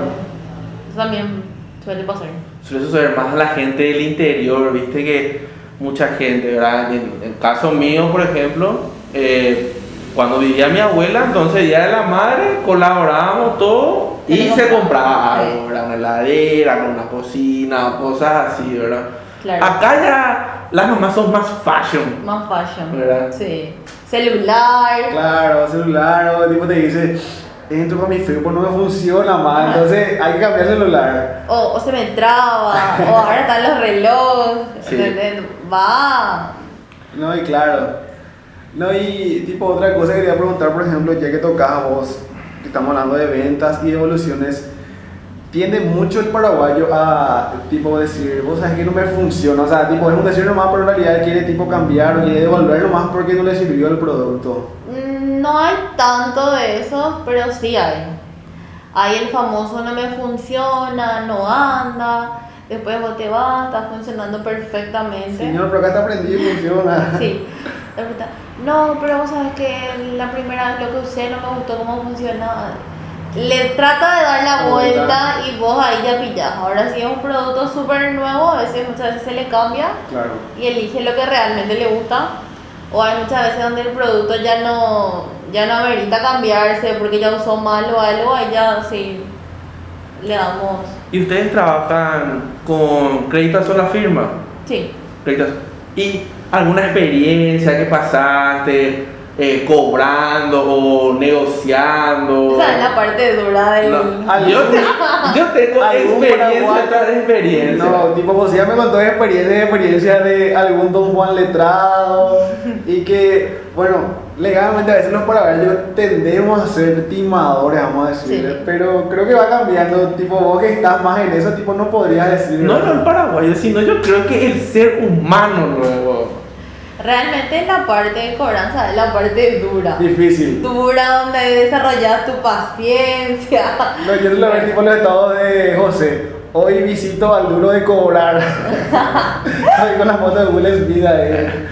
C: Eso también suele pasar.
B: Suele suceder más a la gente del interior, viste que mucha gente, ¿verdad? En el caso mío, por ejemplo, eh, cuando vivía mi abuela, entonces Día de la Madre, colaborábamos todo y
C: Se compraba.
B: algo, ¿verdad? Una heladera, una cocina, cosas así, ¿verdad?
C: Claro.
B: Acá ya las mamás son más fashion.
C: Más fashion.
B: ¿Verdad?
C: Sí. Celular.
A: Claro, celular, o tipo te dice, entro con mi Facebook, no me funciona más, entonces hay que cambiar celular.
C: O, o se me traba. o ahora están los relojes.
B: Sí.
C: Va.
A: No, y claro. No, y tipo otra cosa que quería preguntar, por ejemplo, ya que tocas vos, que estamos hablando de ventas y evoluciones, tiende mucho el paraguayo a tipo decir, vos sabes que no me funciona, o sea, tipo es un decir nomás, pero en realidad quiere tipo cambiar o quiere devolver nomás porque no le sirvió el producto.
C: Mm, No hay tanto de eso, pero sí hay. Hay el famoso no me funciona, no anda. Después vos te vas, está funcionando perfectamente.
A: Señor, pero acá te aprendí y funciona.
C: Sí. No, pero vos sabes que la primera vez lo que usé no me gustó cómo funcionaba. Le trata de dar la vuelta y vos ahí ya pillás. Ahora si es un producto súper nuevo, a veces muchas veces se le cambia
A: Claro.
C: y elige lo que realmente le gusta. O hay muchas veces donde el producto ya no, ya no amerita cambiarse porque ya usó mal o algo, ahí ya sí le damos
B: ¿Y ustedes trabajan con créditos a la firma?
C: Sí.
B: Créditos. ¿Y alguna experiencia que pasaste eh, cobrando o negociando?
C: Esa es la parte dura del...
A: No,
B: Yo, te- yo tengo
A: ¿Algún
B: experiencia tras experiencia.
A: No, tipo José ya me contó experiencia, experiencia de algún don Juan letrado y que, bueno, legalmente a veces los paraguayos tendemos a ser timadores, vamos a decir,
C: Sí.
A: pero creo que va cambiando, tipo vos que estás más en eso, tipo no podrías decir.
B: No, no el paraguayo, sino yo creo que el ser humano luego.
C: Realmente la parte de cobranza es la parte dura.
A: Difícil.
C: Dura donde desarrollas tu paciencia.
A: No, yo lo veo tipo los estados de José. Hoy visito al duro de cobrar. Con la foto de Will Smith ahí.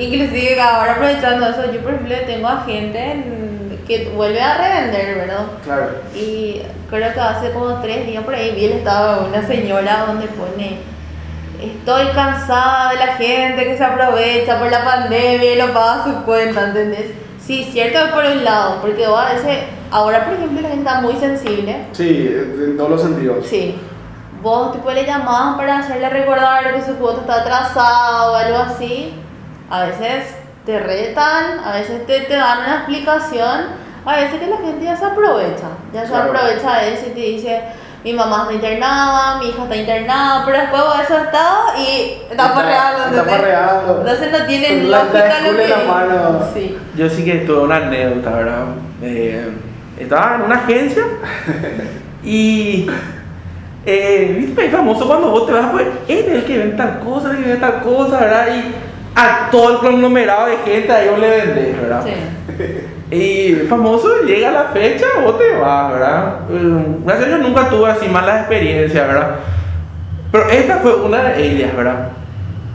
C: Inclusive ahora aprovechando eso, yo por ejemplo tengo a gente en- que vuelve a revender, ¿verdad?
A: Claro.
C: Y creo que hace como tres días por ahí vi el estado de una señora donde pone Estoy cansada de la gente que se aprovecha por la pandemia y lo paga a su cuenta, ¿entendés? Sí, cierto por un lado, porque a veces, ahora por ejemplo la gente está muy sensible,
A: Sí, en todos los sentidos.
C: Sí. Vos tipo le llamabas para hacerle recordar que su cuota está atrasada o algo así. A veces te retan, a veces te, te dan una explicación, a veces que la gente ya se aprovecha. Ya se
A: Claro.
C: aprovecha de eso y te dice, mi mamá está internada, mi hija está internada, pero después vos eso está y está
A: Está-
C: farreando.
A: está.
C: Entonces no tiene lógica lo que
A: en la mano.
C: Sí.
B: Yo sí que tuve una anécdota, ¿verdad? Eh, estaba en una agencia y. Eh, ¿Viste? Es famoso cuando vos te vas, pues, este es el que vende tal cosa, el que vende tal cosa, ¿verdad? Y a todo el conglomerado de gente ahí vos le vendés, ¿verdad?
C: Sí.
B: Y famoso llega la fecha, vos te vas, ¿verdad? Eh, Gracias a Dios nunca tuve así malas experiencias, ¿verdad? Pero esta fue una de ellas, ¿verdad?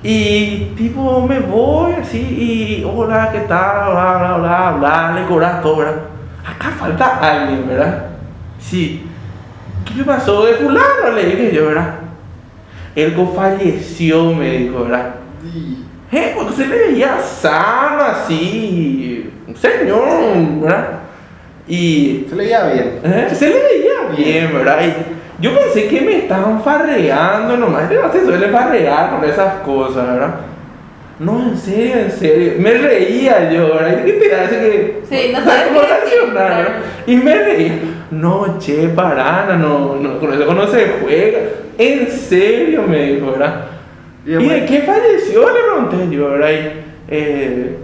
B: Y tipo, me voy así y hola, ¿qué tal? Bla, bla, bla, bla, le cobras todo, ¿verdad? Acá falta alguien, ¿verdad? Sí. ¿Qué pasó de fulano? Le dije yo, ¿verdad? Él falleció, me dijo, ¿verdad?
A: Sí.
B: Eh, porque se le veía sano así, un señor, ¿verdad? Y
A: Se leía bien.
B: eh, se le veía bien, ¿verdad? Y yo pensé que me estaban farreando nomás, este no se suele farrear con esas cosas, ¿verdad? No, en serio, en serio. Me reía yo, ¿verdad? ¿Qué te hace que.?
C: Sí, no sabes
B: cómo reaccionar. Y me reía. No, che, parana, no, no, con eso no se juega. En serio, me dijo, ¿verdad?
A: Y
B: ¿Y de qué falleció? Le pregunté yo, ¿verdad? Eh,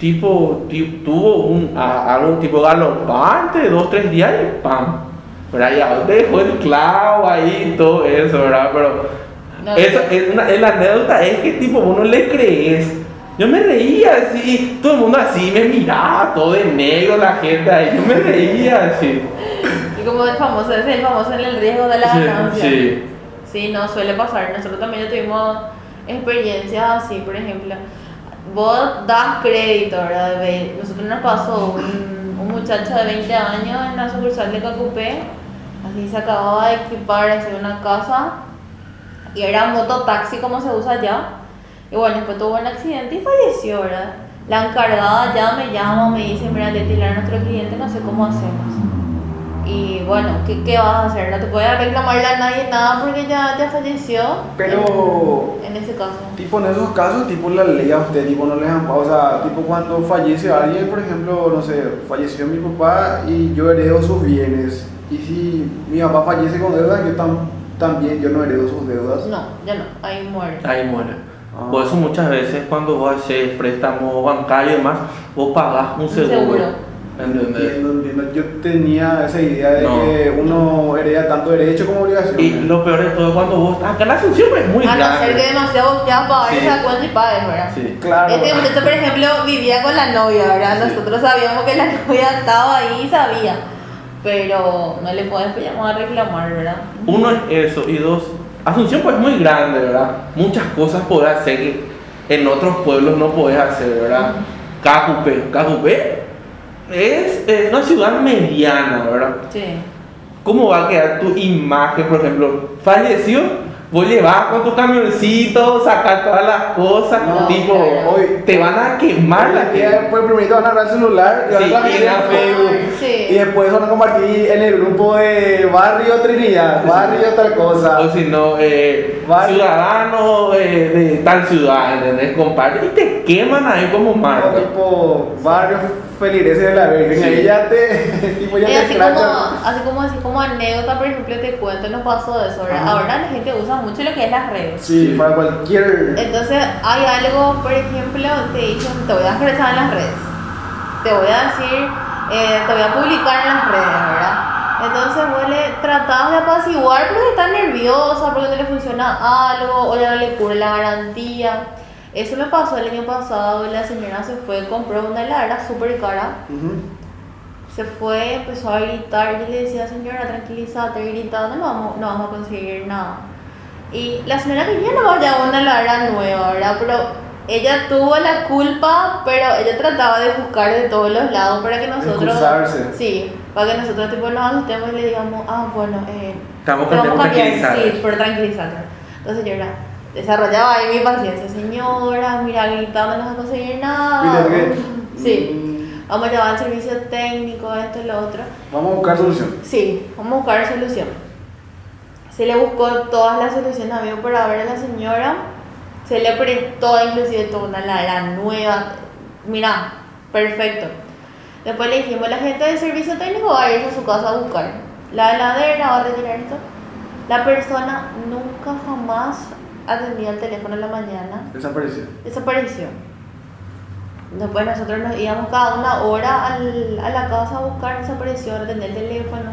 B: tipo, ti- tuvo un, a- algo tipo galopante, dos, tres días y ¡pam! ¿Verdad? Ya dejó el clavo ahí y todo eso, ¿verdad? Pero
C: No,
B: eso,
C: no.
B: es una, la anécdota es que tipo vos no le crees. Yo me reía así, todo el mundo así me miraba, todo de negro la gente ahí, yo me reía así.
C: Y como el famoso, es el famoso en el riesgo de la
B: Sí,
C: ganancia.
B: sí.
C: Sí, no suele pasar. Nosotros también tuvimos experiencias así, por ejemplo. Vos das crédito, ¿verdad? Ve- Nosotros nos pasó un, un muchacho de 20 años en la sucursal de Cacupé. Así se acababa de equipar hacia una casa. Y era mototaxi como se usa allá. Y bueno, después tuvo un accidente y falleció, ¿verdad? La encargada ya me llama, me dice, mira, Leti, era nuestro cliente, no sé cómo hacemos. Y bueno, ¿qué, qué vas a hacer? No te puedes reclamarle a nadie nada porque ya, ya falleció.
A: Pero,
C: En, en ese caso.
A: tipo, en esos casos, tipo, la ley a usted, tipo, no les han... O sea, tipo, cuando fallece alguien, por ejemplo, no sé, falleció mi papá y yo heredo sus bienes. Y si mi papá fallece con deudas, yo tam- también, yo no heredo sus deudas.
C: No, ya no, ahí muere.
B: Ahí muere.
A: Ah.
B: Por eso muchas veces cuando vos haces préstamo bancario y demás, vos pagás un
C: Un
B: seguro.
C: seguro.
A: Entiendo, entiendo. Yo tenía esa idea de
B: No.
A: que uno hereda tanto derecho como obligación.
B: Y lo peor de todo cuando vos acá la Asunción es muy
C: A no ser que
B: grande.
C: demasiado quieras pagar
B: Sí.
C: esa cuenta y pagues, ¿verdad?
B: Sí.
A: Claro.
C: Este muchacho, por ejemplo, vivía con la novia, ¿verdad?
B: Sí.
C: Nosotros sabíamos que la novia estaba ahí y sabía. Pero no le puedes llamar a reclamar, ¿verdad?
B: Uno es eso y dos, Asunción pues es muy grande, ¿verdad? Muchas cosas podés hacer que en otros pueblos no podés hacer, ¿verdad? Cacupé, Cacupé es eh, una ciudad mediana, ¿verdad?
C: Sí.
B: ¿Cómo va a quedar tu imagen, por ejemplo? Falleció, Vos llevas con tu camioncito, sacar todas las cosas,
A: No,
B: tipo,
A: hoy-
B: te van a quemar la gente.
A: después primero van a agarrar el celular y van
B: Sí,
A: a
B: y
A: en
B: la-
A: Facebook.
C: Sí.
A: Y después van a compartir en el grupo de Barrio Trinidad, Barrio tal cosa.
B: O si no, eh, ciudadano eh, de tal ciudad, ¿entendés? Comparte y te queman ahí como marca.
A: tipo Barrio Feligreses de la Virgen.
B: Sí.
A: Ahí ya te, tipo, ya
C: Y
A: te
C: así como, así como así como anécdota, por ejemplo, te cuento, nos pasó eso, ¿verdad? Ahora la gente usa mucho lo que es las redes.
A: Sí, para cualquier.
C: Entonces hay algo, por ejemplo, te dicen, te voy a expresar en las redes. Te voy a decir, eh, te voy a publicar en las redes, ¿verdad? Entonces vos le tratás de apaciguar porque está nerviosa, porque no le funciona algo, o ya no le cubre la garantía. Eso me pasó el año pasado, la señora se fue, compró una heladera súper cara, se fue, empezó a gritar, yo le decía, señora, tranquilízate, gritando, no vamos, no vamos a conseguir nada. Y la señora quería no ya una heladera nueva, ¿verdad? Pero ella tuvo la culpa, pero ella trataba de buscar de todos los lados para que nosotros...
A: excusarse.
C: Sí, para que nosotros tipo nos asustemos y le digamos, ah, bueno, eh,
B: Estamos
C: a cambiar,
B: tranquilizados.
C: sí, por tranquilizarte. Entonces yo era, desarrollaba ahí mi paciencia, señora, mira, gritando no vas a conseguir nada. Sí.
A: Mm,
C: Vamos a llevar al servicio técnico, esto y lo otro.
A: Vamos a buscar solución.
C: Sí, vamos a buscar solución. Se le buscó todas las soluciones habido por haber a la señora. Se le prestó inclusive toda una ladera nueva. Mira, perfecto. Después le dijimos, la gente del servicio técnico va a irse a su casa a buscar la heladera, va a retirar esto. La persona nunca jamás atendía el teléfono en la mañana
A: Desapareció.
C: desapareció. Después nosotros nos íbamos cada una hora al- a la casa a buscar, desapareció, atender el teléfono.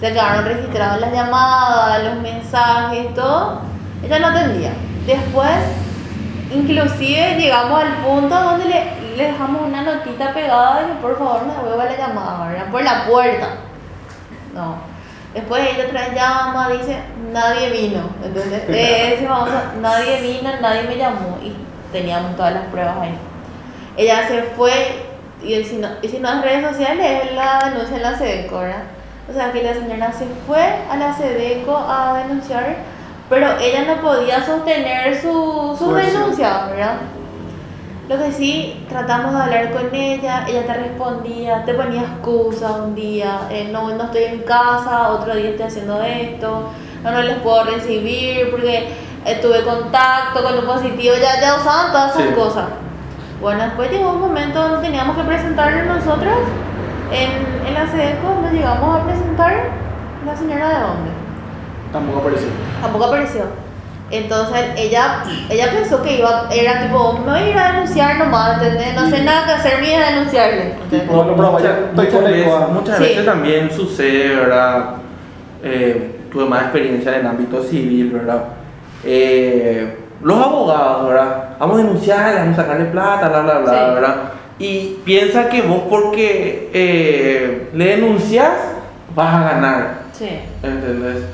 C: Se quedaron registradas las llamadas, los mensajes, todo. Ella no atendía. Después, inclusive llegamos al punto donde le, le dejamos una notita pegada que por favor me devuelva la llamada, ¿verdad? Por la puerta. No. Después ella otra vez llama, dice, nadie vino. ¿Entendés? De ese famoso, nadie vino, nadie me llamó. Y teníamos todas las pruebas ahí. Ella se fue, y si no, y si no en redes sociales, es la denuncia en la SEDECO, ¿verdad? O sea que la señora se fue a la SEDECO a denunciar, pero ella no podía sostener su, su denuncia, ¿verdad? Lo que sí, tratamos de hablar con ella, ella te respondía, te ponía excusas un día, eh, no, no estoy en casa, otro día estoy haciendo esto, no, no les puedo recibir porque eh, tuve contacto con un positivo, ya, ya usaban todas esas
B: Sí.
C: cosas. Bueno, después llegó un momento donde teníamos que presentarnos nosotros en, en la SEDECO, nos llegamos a presentar, la señora de dónde
A: Tampoco apareció.
C: tampoco apareció. Entonces ella, ella pensó que iba, era tipo, me voy a ir a denunciar nomás, ¿entendés? No sé nada que hacer, me voy a denunciarle.
A: Tipo, Bueno, pero vaya, estoy
B: muchas veces,
A: coa.
B: muchas
C: Sí.
B: veces también sucede, ¿verdad? Eh, tuve más experiencia en el ámbito civil, ¿verdad? Eh, los abogados, ¿verdad? Vamos a denunciar, vamos a sacarle plata, bla, bla, bla,
C: Sí.
B: ¿verdad? Y piensa que vos porque eh, le denuncias vas a ganar,
C: Sí.
B: ¿entendés?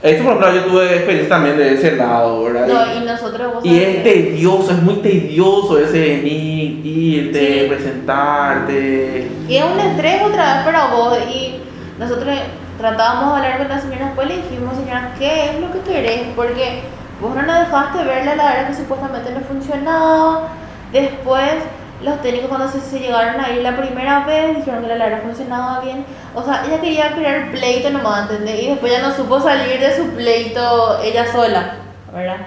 B: Eso, por ejemplo, yo tuve experiencia también de ese lado, ¿verdad?
C: No, y nosotros, vos
B: Y es tedioso, es muy tedioso ese venir, irte,
C: Sí.
B: presentarte.
C: Y es un estrés otra vez para vos. Y nosotros tratábamos de hablar con la señora, después le dijimos, señora, ¿qué es lo que querés? Porque vos no nos dejaste ver la heladera que supuestamente no funcionaba. Después, los técnicos cuando se, se llegaron a ir la primera vez, dijeron que la heladera funcionaba bien. O sea, ella quería crear pleito nomás, ¿entendés? Y después ya no supo salir de su pleito ella sola, ¿verdad?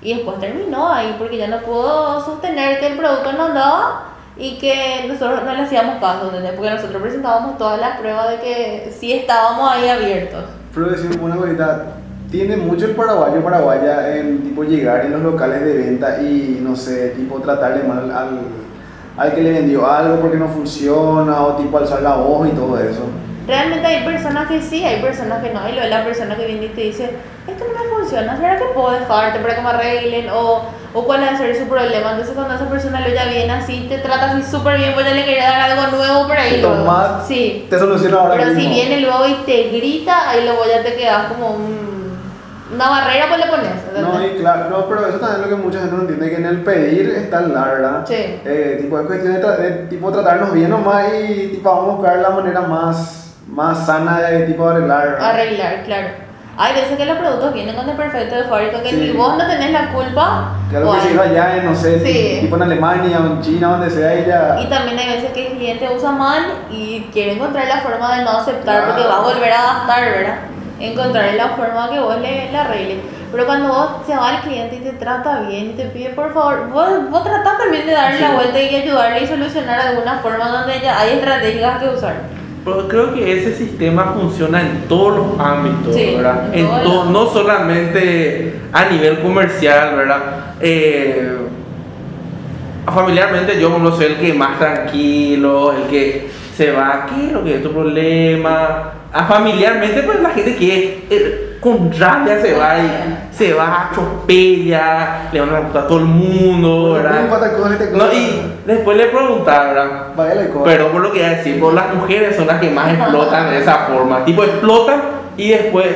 C: Y después terminó ahí porque ya no pudo sostener que el producto no andaba y que nosotros no le hacíamos caso, ¿entendés? Porque nosotros presentábamos todas las pruebas de que sí estábamos ahí abiertos.
A: Pero decimos una cosita, tiene mucho el paraguayo paraguaya en tipo llegar en los locales de venta y no sé, tipo tratarle mal al, al que le vendió algo porque no funciona o tipo alzar la voz y todo eso.
C: Realmente hay personas que sí, hay personas que no. Y luego la persona que viene y te dice, esto no me funciona, ¿será que puedo dejarte para que me arreglen? O, o cuál va a ser su problema. Entonces cuando esa persona lo ya viene así, te trata así súper bien, pues ya le quería dar algo nuevo por ahí.
A: Tomas,
C: Sí.
A: te soluciona ahora
C: Pero si
A: mismo.
C: viene luego y te grita, ahí luego ya te quedas como un- una barrera, pues le pones.
A: No, y claro, no, pero eso también es lo que mucha gente no entiende, que en el pedir está el dar, ¿verdad?
C: Sí.
A: Eh, tipo, es cuestión de, tra- de, tipo, tratarnos bien nomás y tipo, vamos a buscar la manera más, más sana de tipo arreglar. ¿verdad?
C: Arreglar, claro. Hay veces que los productos vienen con el perfecto de fábrica que
A: Sí.
C: ni vos no tenés la culpa.
A: Claro que se
C: hay-
A: iba allá en, no sé,
C: Sí.
A: tipo en Alemania o en China, donde sea, y ya.
C: Y también hay veces que el cliente usa mal y quiere encontrar la forma de no aceptar
A: Claro.
C: porque va a volver a gastar, ¿verdad? Encontrar la forma que vos le, le arregles. Pero cuando vos se va al cliente y te trata bien y te pide por favor, vos, vos tratás también de darle la vuelta y ayudarle y solucionar de alguna forma donde ya hay estrategias que usar.
B: Pero creo que ese sistema funciona en todos los ámbitos,
C: Sí,
B: ¿verdad?
C: en
B: En
C: todos
B: to-
C: lados.
B: no solamente a nivel comercial, ¿verdad? Eh, familiarmente yo no soy el que más tranquilo, el que se va, ¿qué es lo que es tu problema? A familiarmente, pues la gente que eh, con rabia se va y se va, atropella, le van a gustar a todo el mundo, ¿verdad?
A: ¿Cómo falta cosas que te
B: No, y después le preguntaba, ¿verdad?
A: Vaya la cosa.
B: Pero por lo que iba a decir, por las mujeres son las que más explotan de esa forma. Tipo, explotan y después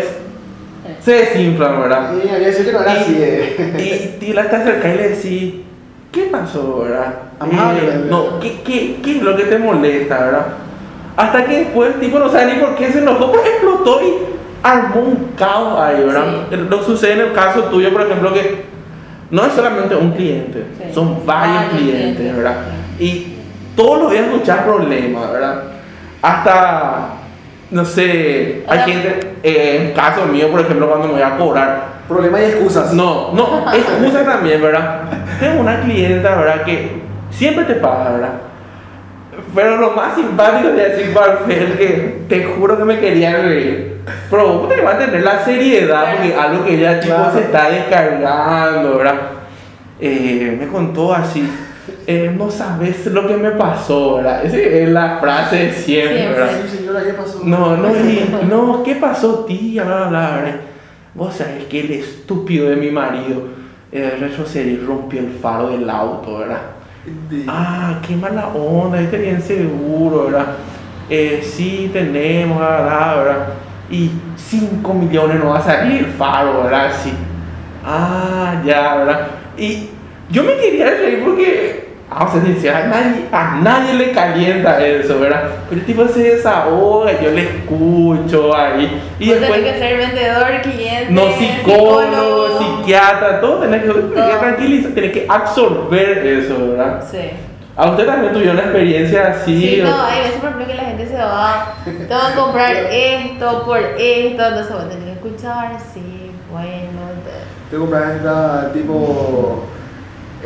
B: se desinflan, ¿verdad?
A: Y había decir que no era
B: Y-
A: así, eh.
B: Y, y la está cerca y le decís, ¿qué pasó, verdad?
A: Amable,
B: Eh, no, ¿qué, qué, ¿qué es lo que te molesta, verdad? Hasta que después, tipo, no sabe ni por qué se enojó, pues explotó y armó un caos ahí, ¿verdad?
C: Sí.
B: Lo que sucede en el caso tuyo, por ejemplo, que no es solamente un cliente,
C: Sí.
B: son varios
C: Varios
B: clientes,
C: clientes.
B: ¿verdad? Y todos los días escuchar problemas, ¿verdad? Hasta, no sé, hay gente, eh, en caso mío, por ejemplo, cuando me voy a cobrar,
A: Problemas y excusas.
B: no, no, excusa también, ¿verdad? Tengo una clienta, ¿verdad? Que siempre te paga, ¿verdad? Pero lo más simpático de decir cuál fue el que te juro que me quería reír. Pero vos te vas a tener la seriedad porque algo que ya tipo
A: Claro.
B: se está descargando, ¿verdad? Eh, me contó así. eh, no sabes lo que me pasó, ¿verdad? Esa es la frase de siempre. ¿verdad?
A: Sí, señora, ¿qué pasó?
B: No, no, y- no, ¿qué pasó, tía? Bla, bla, bla, bla. Vos sabés que el estúpido de mi marido eh, retrocedió y rompió el faro del auto, ¿verdad? Ah, qué mala onda, este bien seguro, ¿verdad? Eh, sí, tenemos, bla, ¿verdad? Y 5 millones no va a salir el faro, ¿verdad? Sí. Ah, ya, ¿verdad? Y yo me quería reír porque, vamos a ser sinceros, a nadie, a nadie le calienta eso, ¿verdad? Pero el tipo se desahoga, yo le escucho ahí. Y
C: vos
B: después,
C: tenés que ser vendedor, cliente,
B: no psicólogo, psiquiatra, todo tenés que, tenés que tranquilizar, tenés que absorber eso, ¿verdad?
C: Sí.
B: ¿A usted también tuvo una experiencia así?
C: Sí, no, hay veces por ejemplo que la gente se va, te va a comprar esto por esto, entonces vos tenés que escuchar, sí, bueno, te-
A: Te compras esta tipo.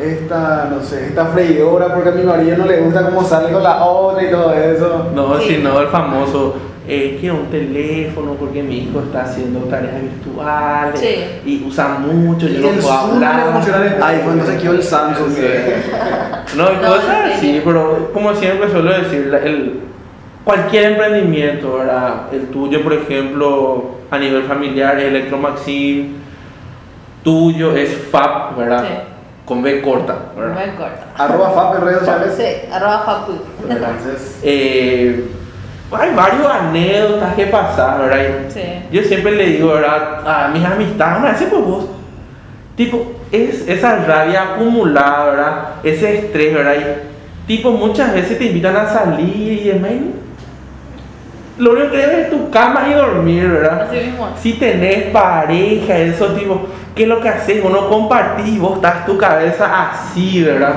A: Esta, no sé, esta freidora porque a mi marido no le gusta cómo sale con la otra y todo eso.
B: No,
C: Sí.
B: sino el famoso, eh, quiero un teléfono porque mi hijo está haciendo tareas virtuales
C: Sí.
B: y usa mucho, yo
A: Y
B: no
A: el
B: puedo
A: no
B: hablar.
A: el iPhone, entonces quiero el Samsung.
B: Sí.
A: eh.
B: No, y
C: No,
B: cosas así, pero como siempre suelo decir, el, cualquier emprendimiento, ¿verdad? El tuyo, por ejemplo, a nivel familiar, es Electromaxim, tuyo es FAB, ¿verdad? Con B corta, ¿verdad?
C: me importa.
A: Arroba FAP en redes sociales.
C: Sí, arroba fapu.
A: Entonces,
B: Eh, hay varios anécdotas que pasan, ¿verdad?
C: Sí.
B: Yo siempre le digo, ¿verdad? A mis amistades, una vez pues vos, tipo, es esa rabia acumulada, ¿verdad? Ese estrés, ¿verdad? Y, tipo, muchas veces te invitan a salir y demás. y Lo único que debes es tu cama y dormir, ¿verdad?
C: Así mismo.
B: Si tenés pareja, eso, tipo, ¿qué es lo que haces? Uno compartís vos estás tu cabeza así, ¿verdad?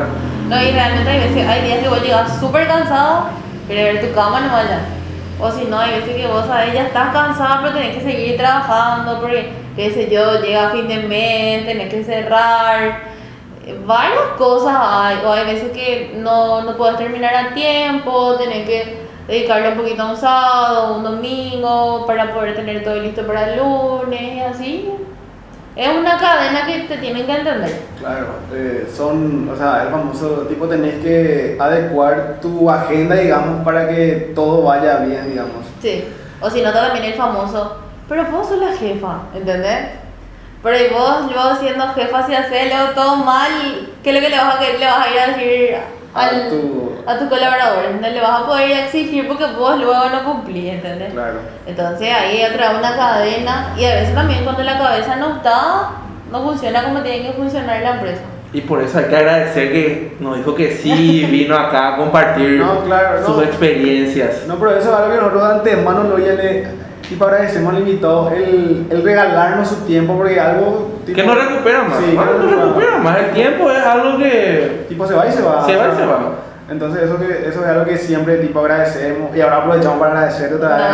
C: No, y realmente hay veces, hay días que vos llegas súper cansado, pero ver tu cama no vaya. O si no, hay veces que vos sabés, ya estás cansado, pero tenés que seguir trabajando, porque, qué sé yo, llega fin de mes, tenés que cerrar. Varias cosas hay, o hay veces que no, no puedes terminar a tiempo, tenés que dedicarle un poquito a un sábado, un domingo, para poder tener todo listo para el lunes, y así. Es una cadena que te tienen que entender.
A: claro, eh, son, o sea, el famoso tipo tenés que adecuar tu agenda, digamos, para que todo vaya bien, digamos.
C: Sí, o si no también el famoso, pero vos sos la jefa, ¿entendés? Pero y vos, vos siendo jefa, si haces luego todo mal, ¿qué es lo que le vas a, le vas a ir a decir
A: A
C: al,
A: tu-
C: a tus colaboradores? No le vas a poder ir a exigir porque vos luego no cumplís, ¿entendés?
A: Claro.
C: Entonces ahí entra una cadena y a veces también cuando la cabeza no está, no funciona como tiene que funcionar la empresa.
B: Y por eso hay que agradecer que nos dijo que sí, vino acá a compartir
A: No, claro, no.
B: sus experiencias.
A: No, pero eso es algo que nosotros de antemano no ya le tipo agradecemos al invitado el, el regalarnos su tiempo porque algo tipo,
B: Que no recupera más.
A: Sí, que
B: Ah,
A: no recupera.
B: más. El tiempo es algo que.
A: tipo se va y se va
B: Se va y se va.
A: entonces eso que eso es algo que siempre tipo agradecemos y ahora aprovechamos para agradecerte otra vez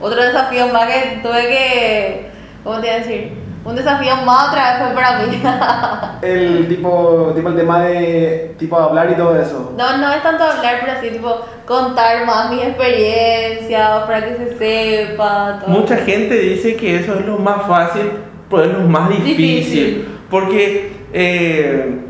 C: No. Otro desafío más que tuve que. ¿Cómo te iba a decir? Un desafío más otra vez fue para mí.
A: el tipo tipo el tema de tipo hablar y todo eso
C: No, no es tanto hablar, pero así, tipo, contar más mi experiencia para que se sepa. Todo.
B: Mucha gente dice que eso es lo más fácil, pero es lo más difícil.
C: Difícil.
B: Porque eh,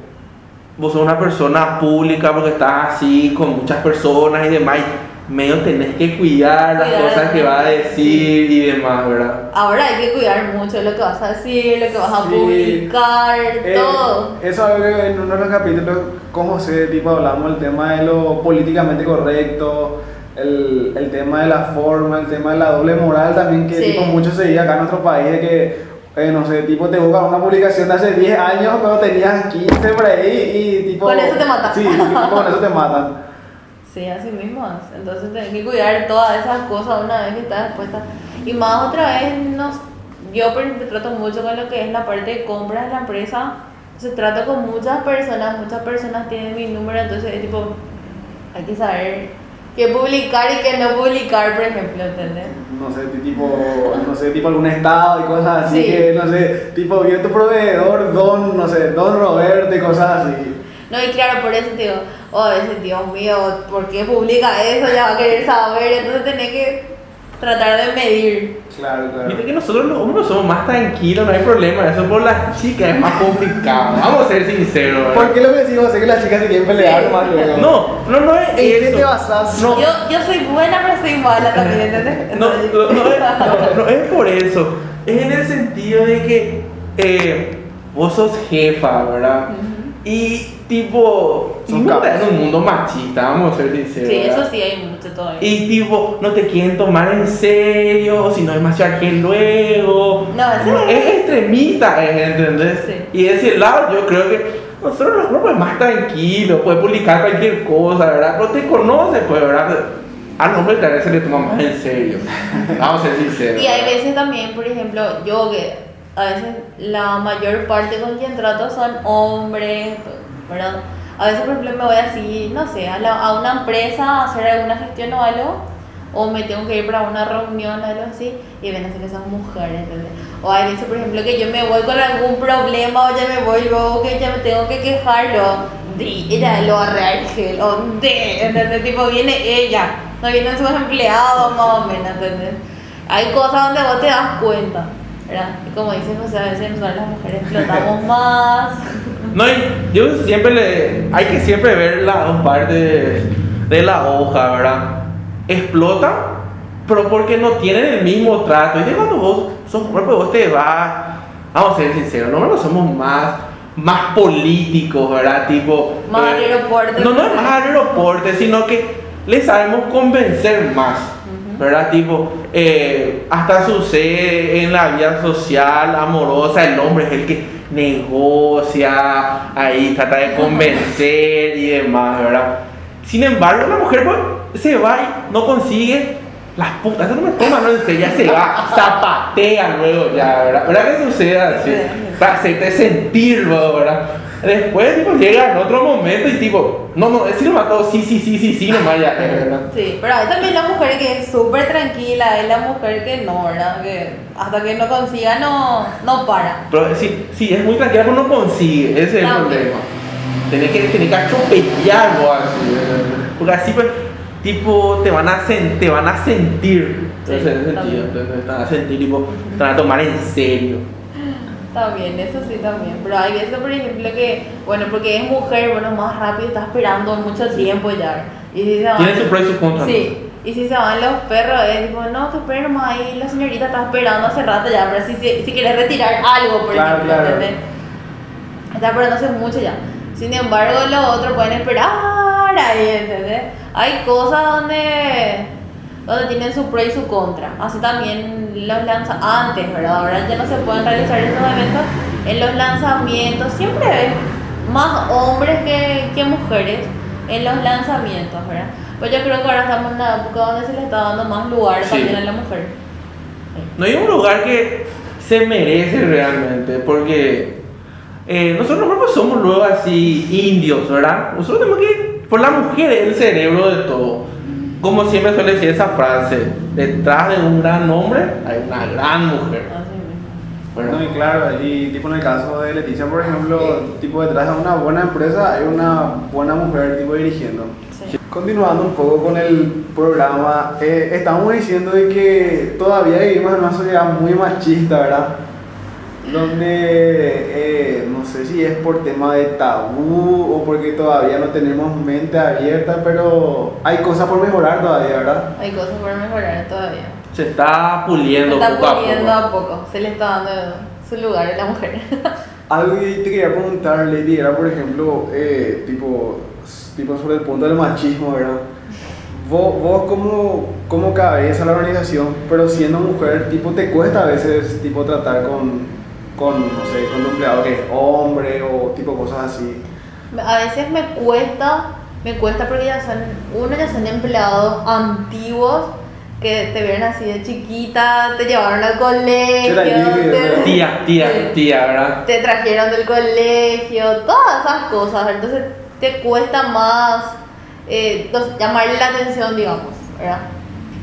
B: vos sos una persona pública, porque estás así con muchas personas y demás. y medio tenés que cuidar las
C: Cuidar,
B: cosas que vas a decir y demás, ¿verdad?
C: Ahora hay que cuidar mucho lo que vas a decir, lo que vas a
A: Sí.
C: publicar,
A: Eh,
C: todo.
A: Eso en uno de los capítulos con José tipo, hablamos del tema de lo políticamente correcto, el, el tema de la forma, el tema de la doble moral también que
C: Sí.
A: tipo, mucho se dice acá en nuestro país de que, eh, no sé, tipo te buscan una publicación de hace 10 años pero tenías 15 por ahí y tipo...
C: Con eso te matan.
A: Sí, tipo, con eso te matan.
C: Sí, así mismo es. Entonces tenés que cuidar todas esas cosas una vez que estás expuesta. Y más otra vez, nos, yo trato mucho con lo que es la parte de compras de la empresa. Se trata con muchas personas, muchas personas tienen mi número, entonces es tipo, hay que saber qué publicar y qué no publicar, por ejemplo, ¿entendés?
A: No sé, tipo, no sé, tipo algún estado y cosas así
C: Sí.
A: que, no sé, tipo, viene tu proveedor, don, no sé, don Roberto y cosas así.
C: No, y claro, por eso te digo, oh, a veces, Dios mío, ¿por qué publica eso? Ya va a querer saber, entonces tenés que tratar de medir.
A: Claro, claro.
B: Viste que nosotros los hombres somos más tranquilos, no hay problema. Eso por las chicas es más complicado. Vamos a ser sinceros. ¿verdad?
A: ¿Por qué lo que decimos? Sé que las chicas se quieren pelear
C: Sí.
A: más luego.
B: No, no, no es
A: ¿En qué
B: eso.
A: te basas?
B: No.
C: Yo, yo soy buena, pero soy mala también, ¿entendés?
B: No, no, no es, no, no es por eso. Es en el sentido de que eh, vos sos jefa, ¿verdad? Y tipo, estás en un mundo machista, vamos a ser sinceros.
C: Sí,
B: ¿verdad?
C: eso sí hay mucho todavía.
B: Y tipo, no te quieren tomar en serio, si no es demasiado que luego.
C: No, eso
B: es extremista, ¿eh? ¿entendés?
C: Sí.
B: Y de ese lado yo creo que nosotros los grupos es más tranquilos, puedes publicar cualquier cosa, ¿verdad? Pero te conoces, pues, ¿verdad? Al hombre tal vez se le toma más en serio. Vamos a ser sinceros.
C: Y hay
B: ¿verdad?
C: veces también, por ejemplo, yo que a veces la mayor parte con quien trato son hombres, ¿verdad? A veces, por ejemplo, me voy así, no sé, a, la- a una empresa a hacer alguna gestión o algo, o me tengo que ir para una reunión o algo así, y ven así que son mujeres, ¿entendés? O hay veces, por ejemplo, que yo me voy con algún problema o ya me voy luego que ya me tengo que quejarlo. De ella lo arregel, o de, ¿entendés? Tipo, viene ella, no vienen sus empleados más o menos, ¿entendés? Hay cosas donde vos te das cuenta, ¿verdad? Y como dices, José, a veces nosotros las mujeres explotamos más.
B: No, yo siempre le. Hay que siempre ver las dos partes de, de la hoja, ¿verdad? Explota, pero porque no tienen el mismo trato. Y de cuando vos sos pues vos te vas. Vamos a ser sinceros, nosotros somos más, más políticos, ¿verdad? Tipo.
C: Más
B: eh,
C: aeropuerto.
B: No, no es más aeroporte, sino que le sabemos convencer más. ¿Verdad? Tipo, eh, hasta sucede en la vida social, amorosa, el hombre es el que negocia, ahí trata de convencer y demás, ¿verdad? Sin embargo, la mujer pues, se va y no consigue las putas, eso no me toma, no en serio, ya se va, zapatea luego ya, ¿verdad? ¿Verdad que sucede así?
C: Sí.
B: Para hacerte sentir ¿verdad? Después, tipo, llega en otro momento y tipo, no, no, sí lo mató, sí, sí, sí, sí, sí, nomás ya, ¿verdad?
C: Sí, pero hay también la mujer que es súper tranquila, es la mujer que no, ¿verdad? Que hasta que no consiga no, no para.
B: Pero sí, sí, es muy tranquila, pero no consigue, ese es el problema. Tenés que, tenés que atropellar o así, ¿verdad? porque así pues, tipo, te van a, sen- te van a sentir,
C: Sí,
B: en ese sentido, te van a sentir, tipo, te van a tomar en serio.
C: También, eso sí también. Pero hay veces, por ejemplo, que, bueno, porque es mujer, bueno, más rápido, está esperando mucho tiempo ya. Y si se van-
B: Tiene su su contra.
C: Sí, y si se van los perros, es tipo, no, que esperen más ahí, la señorita está esperando hace rato ya, pero si, si, si quieres retirar algo, por
A: Claro,
C: ejemplo,
A: claro.
C: ¿entendés? Está esperando hace mucho ya. Sin embargo, los otros pueden esperar ahí, ¿entendés? Hay cosas donde, donde tienen su pro y su contra. Así también los lanza antes, ¿verdad? Ahora ya no se pueden realizar esos eventos. En los lanzamientos siempre hay más hombres que, que mujeres en los lanzamientos, ¿verdad? Pues yo creo que ahora estamos en una época donde se le está dando más lugar
B: Sí.
C: también a la mujer.
B: No hay un lugar que se merece realmente, porque eh, nosotros no somos luego así indios, ¿verdad? Nosotros tenemos que, por la mujer el cerebro de todo. Como siempre suele decir esa frase, detrás de un gran hombre hay una gran mujer.
C: Así mismo.
B: ¿verdad?
A: No, y claro, y tipo en el caso de Leticia, por ejemplo, tipo detrás de una buena empresa hay una buena mujer tipo dirigiendo.
C: Sí.
A: Continuando un poco con el programa, eh, estamos diciendo de que todavía vivimos en una sociedad muy machista, ¿verdad? Donde eh, no sé si es por tema de tabú o porque todavía no tenemos mente abierta, pero hay cosas por mejorar todavía, ¿verdad?
C: Hay cosas por mejorar todavía.
B: Se está
C: Se
B: puliendo
C: está
B: poco a
C: puliendo
B: poco.
C: a poco. Se le está dando su lugar a la mujer.
A: Algo que te quería preguntar, Lady, era por ejemplo, eh, tipo, tipo sobre el punto del machismo, ¿verdad? Vos, vos como, como cabeza de la organización, pero siendo mujer, tipo, te cuesta a veces tipo tratar con, con no sé, con un empleado que es hombre o tipo cosas así.
C: A veces me cuesta, me cuesta porque ya son, uno ya son empleados antiguos que te ven así de chiquita, te llevaron al colegio, te,
A: ¿verdad?
B: Tía, tía, tía, ¿verdad?
C: te trajeron del colegio, todas esas cosas, entonces te cuesta más eh, llamarle la atención, digamos, ¿verdad?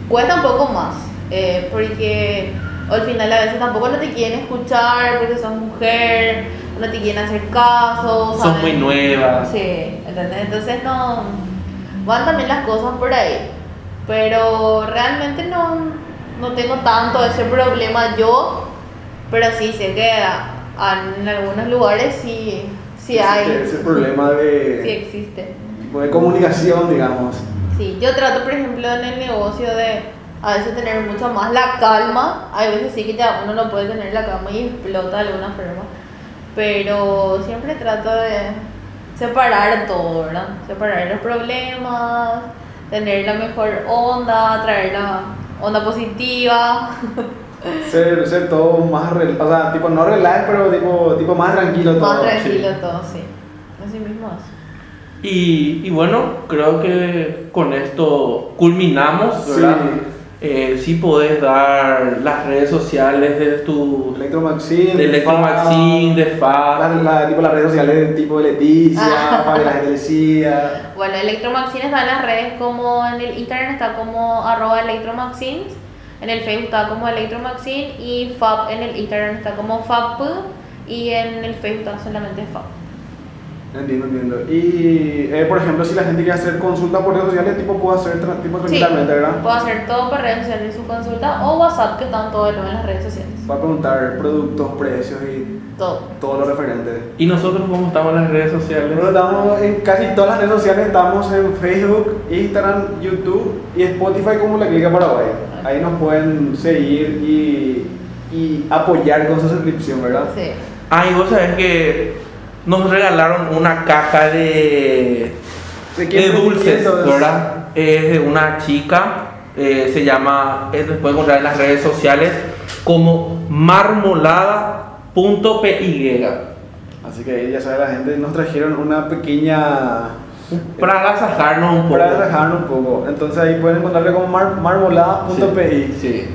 C: Cuesta un poco más, eh, porque al final a veces tampoco no te quieren escuchar porque sos mujer, no te quieren hacer caso,
B: Son muy nuevas.
C: Sí, ¿entendés? Entonces no. Van también las cosas por ahí. Pero realmente no, no tengo tanto ese problema yo. Pero sí sé que en algunos lugares sí, sí hay.
A: Ese problema de,
C: Sí existe.
A: tipo, de comunicación, digamos.
C: Sí, yo trato, por ejemplo, en el negocio de a veces tener mucho más la calma. Hay veces sí que ya uno no puede tener la calma y explota de alguna forma. Pero siempre trato de separar todo, ¿verdad? Separar los problemas, tener la mejor onda, traer la onda positiva.
A: Ser, ser todo más, rel- o sea, tipo, no relax, pero tipo, tipo más tranquilo todo.
C: Más tranquilo todo, sí. Así mismo es.
B: Y, y bueno, creo que con esto culminamos,
A: Sí.
B: Eh, sí podés dar las redes sociales de tu
A: Electromaxine,
B: de Electromaxine, de
A: la,
B: FAB.
A: la- tipo las redes sociales de tipo de Leticia,
C: Ah.
A: para que la gente le siga.
C: Bueno, Electromaxine está en las redes como en el Instagram está como arroba electromaxines, en el Facebook está como electromaxine y Fab en el Instagram está como Fab y en el Facebook está solamente Fab.
A: Entiendo, entiendo. Y, eh, por ejemplo, si la gente quiere hacer consultas por redes sociales, tipo, puede hacer tipo,
C: Sí,
A: tranquilamente, ¿verdad?
C: puedo hacer todo por redes sociales su consulta o WhatsApp que están todos en las redes sociales.
A: Va a preguntar productos, precios y
C: Todo.
A: todo lo referente.
B: Y nosotros cómo estamos en las redes sociales.
A: Nosotros estamos en casi todas las redes sociales, estamos en Facebook, Instagram, YouTube y Spotify como la Clica Paraguay. Ahí nos pueden seguir y, y apoyar con su suscripción, ¿verdad?
C: Sí.
B: Ah, y vos sabés que nos regalaron una caja de, dulces. ¿verdad? Es de una chica, eh, se llama, eh, les pueden encontrar en las redes sociales como marmolada.py.
A: Así que ya sabe la gente, nos trajeron una pequeña...
B: Para agasajarnos un poco.
A: Para relajarnos un poco. Entonces ahí pueden encontrarle como mar, marmolada.pi.
B: Sí.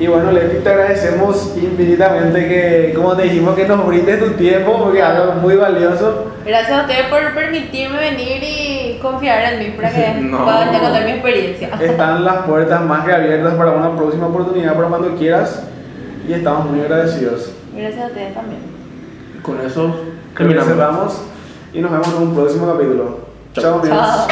A: Y bueno, Leti, te agradecemos infinitamente que, como te dijimos, que nos brindes tu tiempo, porque es algo muy valioso.
C: Gracias a ustedes por permitirme venir y confiar en mí para que
B: No.
C: puedan ya contar mi experiencia.
A: Están las puertas más que abiertas para una próxima oportunidad, para cuando quieras. Y estamos muy agradecidos.
C: Gracias a ustedes también.
B: Con eso terminamos.
A: cerramos y nos vemos en un próximo capítulo.
B: Chao.
A: Chao, amigos.
C: Chao.